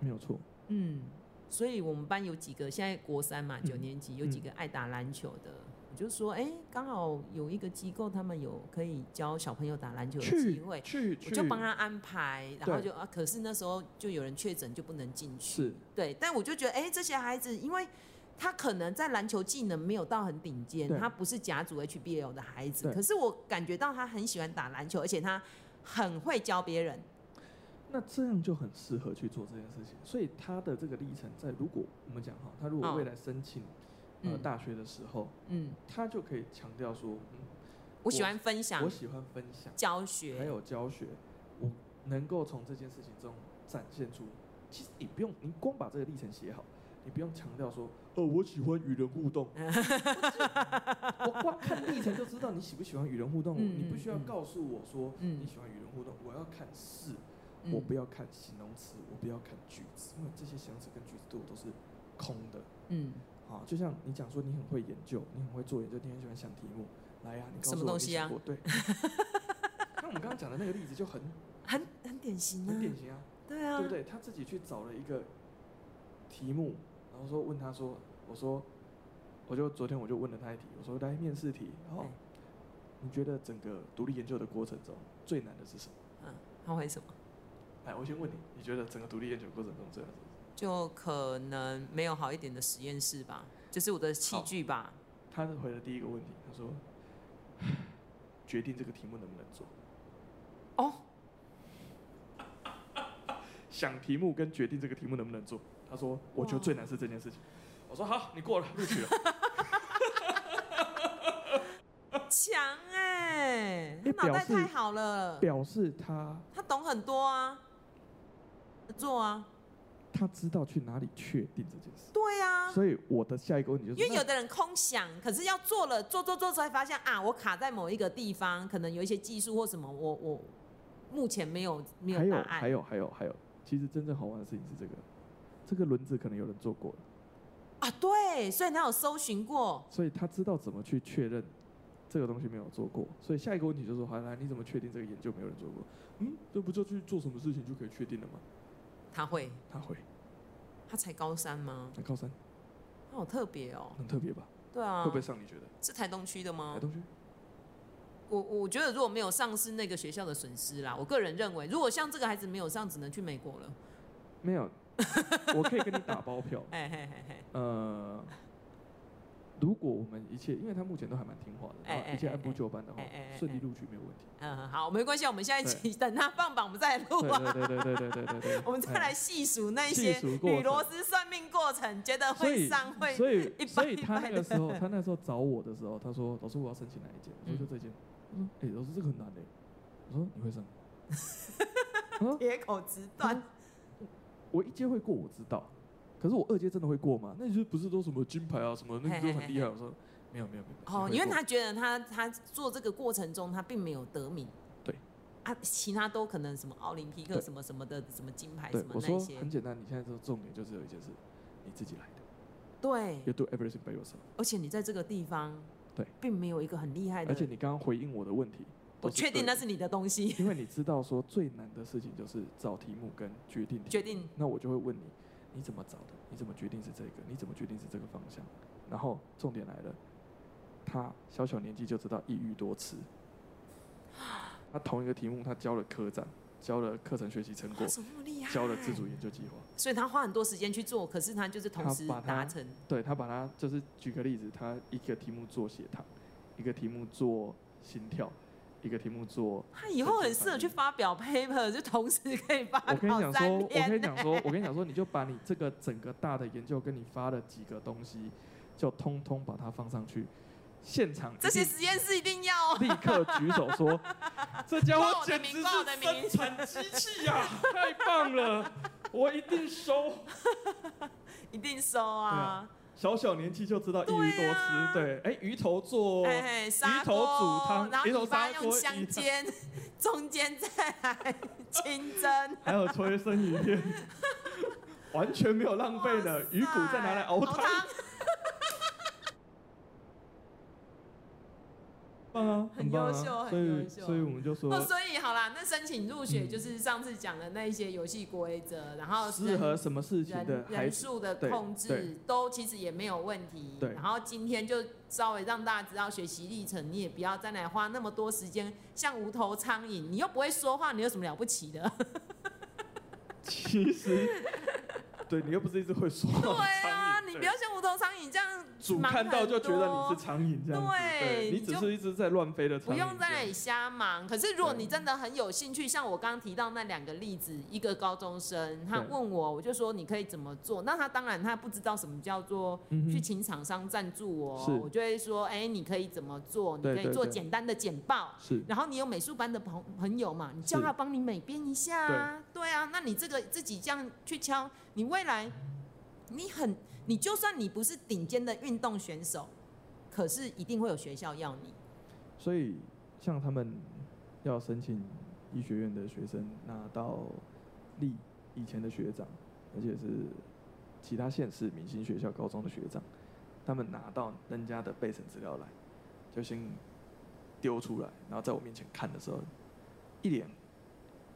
没有错。嗯，所以我们班有几个现在国三嘛，九年级有几个爱打篮球的。就是说，哎、欸，刚好有一个机构，他们有可以教小朋友打篮球的机会，我就帮他安排，然后就啊，可是那时候就有人确诊，就不能进去。是，对，但我就觉得，哎、欸，这些孩子，因为他可能在篮球技能没有到很顶尖，他不是甲组 HBL 的孩子，可是我感觉到他很喜欢打篮球，而且他很会教别人。那这样就很适合去做这件事情。所以他的这个历程，在如果我们讲哈，他如果未来申请。呃，大学的时候，嗯，他就可以强调说，嗯，我喜欢分享，我喜欢分享教学，还有教学，我能够从这件事情中展现出，其实你不用，你光把这个历程写好，你不用强调说，哦，我喜欢与人互动。我光看历程就知道你喜不喜欢与人互动。嗯、你不需要告诉我说你喜欢与人互动，我要看事，嗯、我不要看形容词，我不要看句子，因为这些形容词跟句子对我都是空的。嗯，好，就像你讲说你很会研究，你很会做研究，你很喜欢想题目，来呀、啊，你告诉我你想过，对。那我们刚刚讲的那个例子就很很很典型啊，很典型啊，对啊，对不对？他自己去找了一个题目，然后说问他说，我说，我就昨天我就问了他一题，我说来面试题，然后你觉得整个独立研究的过程中最难的是什么？嗯，他会什么？来，我先问你，你觉得整个独立研究过程中最难的是什么？就可能没有好一点的实验室吧，就是我的器具吧。他回了第一个问题，他说决定这个题目能不能做。哦，想题目跟决定这个题目能不能做，他说我觉得最难是这件事情。我说好，你过了，录取了。强哎，他脑袋太好了，表示他他懂很多啊，做啊。他知道去哪里确定这件事。对啊。所以我的下一个问题就是，因为有的人空想，可是要做了，做做做才发现啊，我卡在某一个地方，可能有一些技术或什么，我我。目前没有没有答案。还有还有还有还有，其实真正好玩的事情是这个，这个轮子可能有人做过了。啊，对，所以他有搜寻过。所以他知道怎么去确认这个东西没有做过。所以下一个问题就是说，好，来，你怎么确定这个研究没有人做过？嗯，这不就去做什么事情就可以确定了吗？他会，他会。他才高三吗？才高三。他好特别哦。很特别吧？对啊。会不会上？你觉得？是台东区的吗？台东区。我我觉得如果没有上是那个学校的损失啦。我个人认为，如果像这个孩子没有上，只能去美国了。没有，我可以跟你打包票。嘿嘿嘿嘿。呃，如果我们一切，因为他目前都还蛮听话的，哎哎，一切按部就班的话，顺利录取没有问题。嗯，好，没关系，我们现在等他放榜，我们再来录啊。对对对对对对对。我们再来细数那些女螺丝算命过程，觉得会上会。所以所以他那个时候，他那时候找我的时候，他说：“老师，我要申请哪一间？”我说：“就这间。”我说：“哎、欸，老师，这个很难的。”我说：“你会上？” 铁口直断。我一阶会过，我知道。可是我二阶真的会过吗？那你说不是都什么金牌啊，什么那个都很厉害？我说：“没有，没有，没有。”哦，因为他觉得他他做这个过程中，他并没有得名。对。啊，其他都可能什么奥林匹克什么什么的什么金牌什么那些。我说很简单，你现在这个重点就是有一件事，你自己来的。对。You do everything by yourself。而且你在这个地方。对，并没有一个很厉害的。而且你刚刚回应我的问题，我确定那是你的东西。因为你知道说最难的事情就是找题目跟决定。决定。那我就会问你，你怎么找的？你怎么决定是这个？你怎么决定是这个方向？然后重点来了，他小小年纪就知道一鱼多次。他同一个题目，他教了科展。教了课程学习成果，教了自主研究计划，所以他花很多时间去做，可是他就是同时达成。对，他把他就是举个例子，他一个题目做血糖，一个题目做心跳，一个题目做。他以后很适合去发表 paper，就同时可以发。我跟你讲说，我跟你讲说，我跟你讲说，你就把你这个整个大的研究跟你发的几个东西，就通通把它放上去。现场这些实验室一定要立刻举手说，这家伙简直是生产机器呀！太棒了，我一定收，一定收啊！小小年纪就知道一鱼多吃，对，哎，鱼头做鱼头煮汤，鱼头砂锅用香煎，中间再来清蒸，还有催生鱼片，完全没有浪费的，鱼骨再拿来熬汤。很优秀，很优秀。所以我们就说，哦，所以好啦，那申请入学就是上次讲的那一些游戏规则，然后适合什么事情的人数的控制都其实也没有问题。对。然后今天就稍微让大家知道学习历程，你也不要再来花那么多时间像无头苍蝇，你又不会说话，你有什么了不起的？其实。对，你又不是一直会说话。对啊，你不要像无头苍蝇这样。主看到就觉得你是苍蝇这样子。对，你只是一直在乱飞的苍蝇。不用在那里瞎忙。可是如果你真的很有兴趣，像我刚刚提到那两个例子，一个高中生他问我，我就说你可以怎么做？那他当然他不知道什么叫做去请厂商赞助我，我就会说，哎，你可以怎么做？你可以做简单的简报。是。然后你有美术班的朋朋友嘛？你叫他帮你美编一下啊。对啊，那你这个自己这样去敲，你未来你很。你就算你不是顶尖的运动选手，可是一定会有学校要你。所以像他们要申请医学院的学生拿到立以前的学长，而且是其他县市明星学校高中的学长，他们拿到人家的备审资料来，就先丢出来，然后在我面前看的时候，一脸。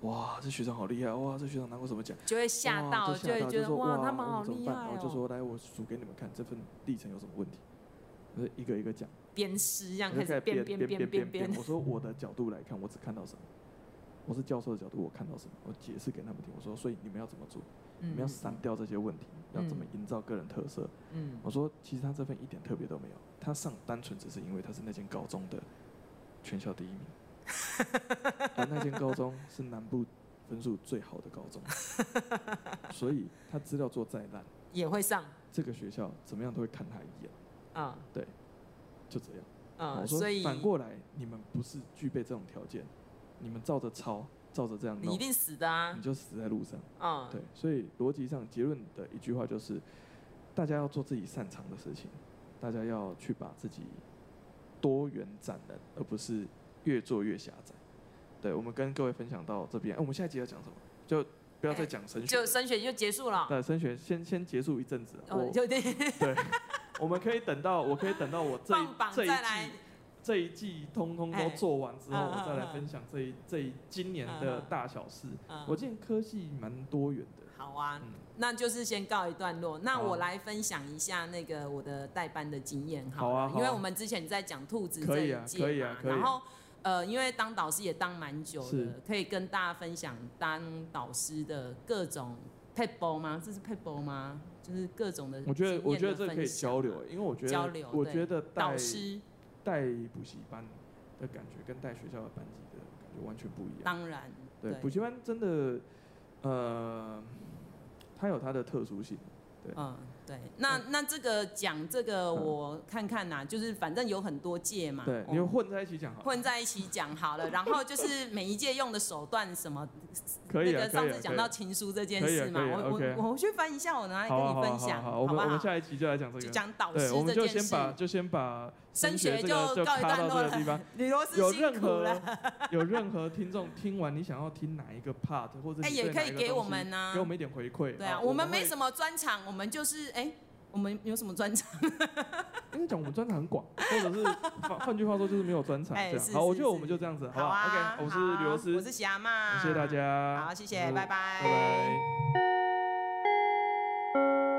哇，这学长好厉害！哇，这学长拿过什么奖？就会吓到，就会觉得哇，他们好厉害哦。我就说，来，我数给你们看，这份历程有什么问题？我是一个一个讲。鞭尸这样开始鞭鞭鞭鞭鞭。我说我的角度来看，我只看到什么？我是教授的角度，我看到什么？我解释给他们听。我说，所以你们要怎么做？你们要删掉这些问题，要怎么营造个人特色？嗯。我说，其实他这份一点特别都没有，他上单纯只是因为他是那间高中的全校第一名。而那间高中是南部分数最好的高中，所以他资料做再烂也会上。这个学校怎么样都会看他一眼。啊，对，就这样。啊，所以反过来，你们不是具备这种条件，你们照着抄，照着这样弄，你一定死的啊！你就死在路上。啊，对，所以逻辑上结论的一句话就是，大家要做自己擅长的事情，大家要去把自己多元展能，而不是。越做越狭窄，对，我们跟各位分享到这边，哎，我们下一集要讲什么？就不要再讲升学，就升学就结束了。对，升学先先结束一阵子。哦，就对。对，我们可以等到，我可以等到我这一这一季这一季通通都做完之后，我再来分享这一这一今年的大小事。我见科系蛮多元的。好啊，那就是先告一段落。那我来分享一下那个我的代班的经验，好啊，因为我们之前在讲兔子这一届嘛，然后。呃，因为当导师也当蛮久的，可以跟大家分享当导师的各种 p e b l e 吗？这是 p e b l e 吗？就是各种的。我觉得，我觉得这可以交流，因为我觉得，交流我觉得导师带补习班的感觉跟带学校的班级的感觉完全不一样。当然，对，补习班真的，呃，它有它的特殊性。对嗯。对，那那这个讲这个我看看呐，就是反正有很多届嘛，对，你们混在一起讲好，混在一起讲好了，然后就是每一届用的手段什么，可以，那个上次讲到情书这件事嘛，我我我去翻一下，我拿来跟你分享，好，我们我们下一集就来讲这个，讲导师这件事，我们就先把就先把升学就告一段落 了，有任何有任何听众听完你想要听哪一个 part 或者哎也可以给我们呢，给我们一点回馈，对啊，我们没什么专场，我们就是哎。我们有什么专场？跟你讲，我们专场很广，或者是换换句话说，就是没有专场。这样好，我觉得我们就这样子，好不好？OK，我是刘师，我是霞妈，谢谢大家，好，谢谢，拜拜，拜拜。